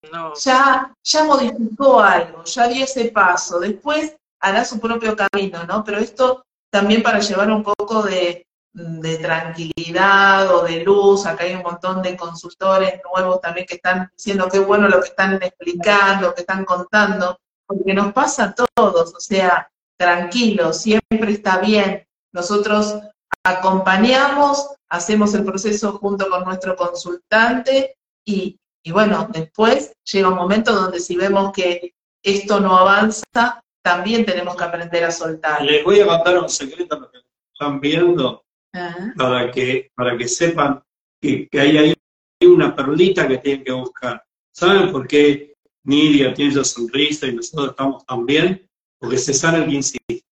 Ya, ya modificó algo, ya dio ese paso, después hará su propio camino, ¿no? Pero esto también para llevar un poco de, de tranquilidad o de luz. Acá hay un montón de consultores nuevos también que están diciendo qué bueno lo que están explicando, que están contando, porque nos pasa a todos, o sea, tranquilo, siempre está bien. Nosotros acompañamos, hacemos el proceso junto con nuestro consultante y, y bueno, después llega un momento donde si vemos que esto no avanza, también tenemos que aprender a soltar. Les voy a contar un secreto a los que están viendo para, que, para que sepan que, hay ahí una perlita que tienen que buscar. ¿Saben por qué Nidia tiene esa sonrisa y nosotros estamos tan bien? Porque se sabe que insiste.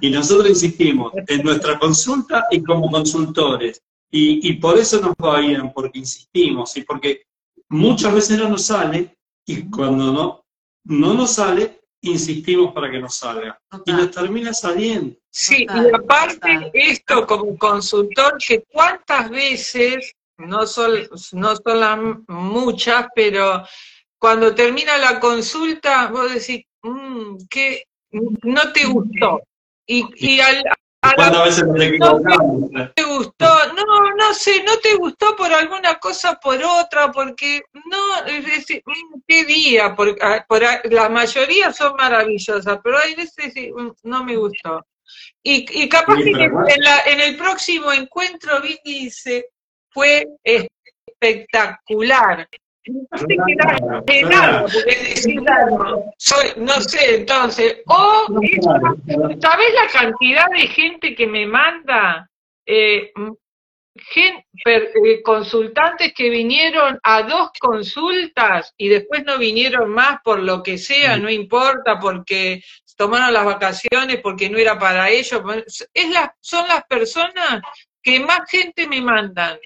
Y nosotros insistimos en nuestra consulta y como consultores. Y, y por eso nos va bien, porque insistimos y porque muchas veces no nos sale y cuando no, no nos sale, insistimos para que nos salga. Y nos termina saliendo. Sí, y aparte esto como consultor, que cuántas veces, no son, no son las muchas, pero cuando termina la consulta, vos decís, mmm, que no te gustó. Y, y al, ¿Cuántas veces no te gustó? No, no sé, no te gustó por alguna cosa, por otra, porque no, es decir, mm, qué día, por, ah, por, la mayoría son maravillosas, pero hay veces mm, no me gustó. Y, y capaz que en, la, en, el próximo encuentro Vicky dice, fue espectacular. No sé qué porque soy, no sé, entonces, o, ¿sabes la cantidad de gente que me manda? Eh, eh, consultantes que vinieron a dos consultas y después no vinieron más por lo que sea, no importa, porque tomaron las vacaciones, porque no era para ellos. Es la, son las personas que más gente me mandan.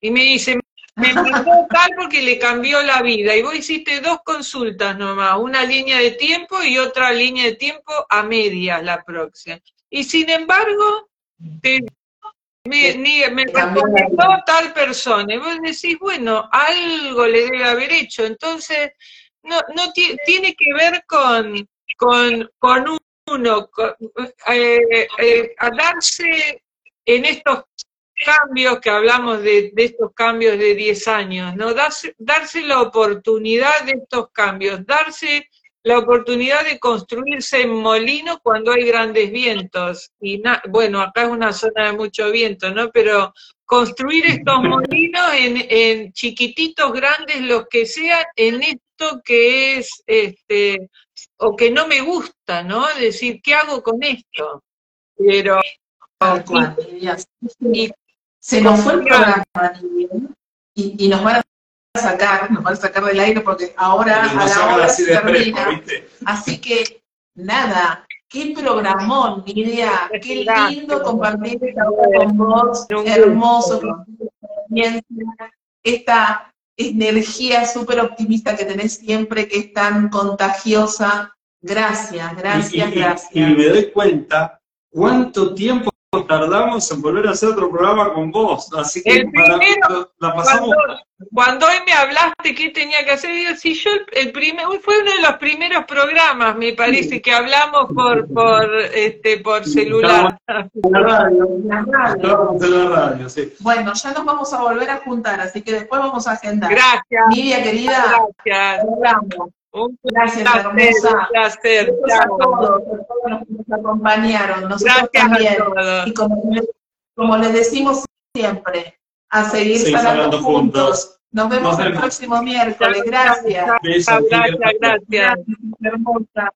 Y me dicen, me mandó tal porque le cambió la vida. Y vos hiciste dos consultas nomás, una línea de tiempo y otra línea de tiempo a medias la próxima. Y sin embargo, me, me recomendó tal persona. Y vos decís, bueno, algo le debe haber hecho. Entonces, no, no tiene que ver con, con, con uno, eh, eh, a darse en estos cambios que hablamos de, estos cambios de 10 años, ¿no? Darse, darse, la oportunidad de estos cambios, darse la oportunidad de construirse en molino cuando hay grandes vientos. Y bueno, acá es una zona de mucho viento, ¿no? Pero construir estos molinos en, en chiquititos, grandes, los que sean, en esto que es, este, o que no me gusta, ¿no? Decir, ¿qué hago con esto? Pero... Y, se nos fue el programa y, y nos van a sacar, nos van a sacar del aire porque ahora a la hora se termina. así que, nada, qué programón, Lidia, qué lindo compartir esta hora con vos, hermoso, esta energía súper optimista que tenés siempre, que es tan contagiosa. Gracias, gracias, gracias. Y me doy cuenta cuánto tiempo tardamos en volver a hacer otro programa con vos, así que la pasamos. Cuando, hoy me hablaste qué tenía que hacer, digo, si yo el primer, fue uno de los primeros programas, me parece, que hablamos por por este por celular. En la radio, la radio. sí. Bueno, ya nos vamos a volver a juntar, así que después vamos a agendar. Gracias. Nidia, querida. Gracias. Un Gracias, hermosa. Un placer. a todos, a todos los que nos acompañaron. Nosotros también. Y como, como, les decimos siempre, a seguir salando juntos. Nos vemos el próximo miércoles. Gracias. Gracias, gracias. Hermosa.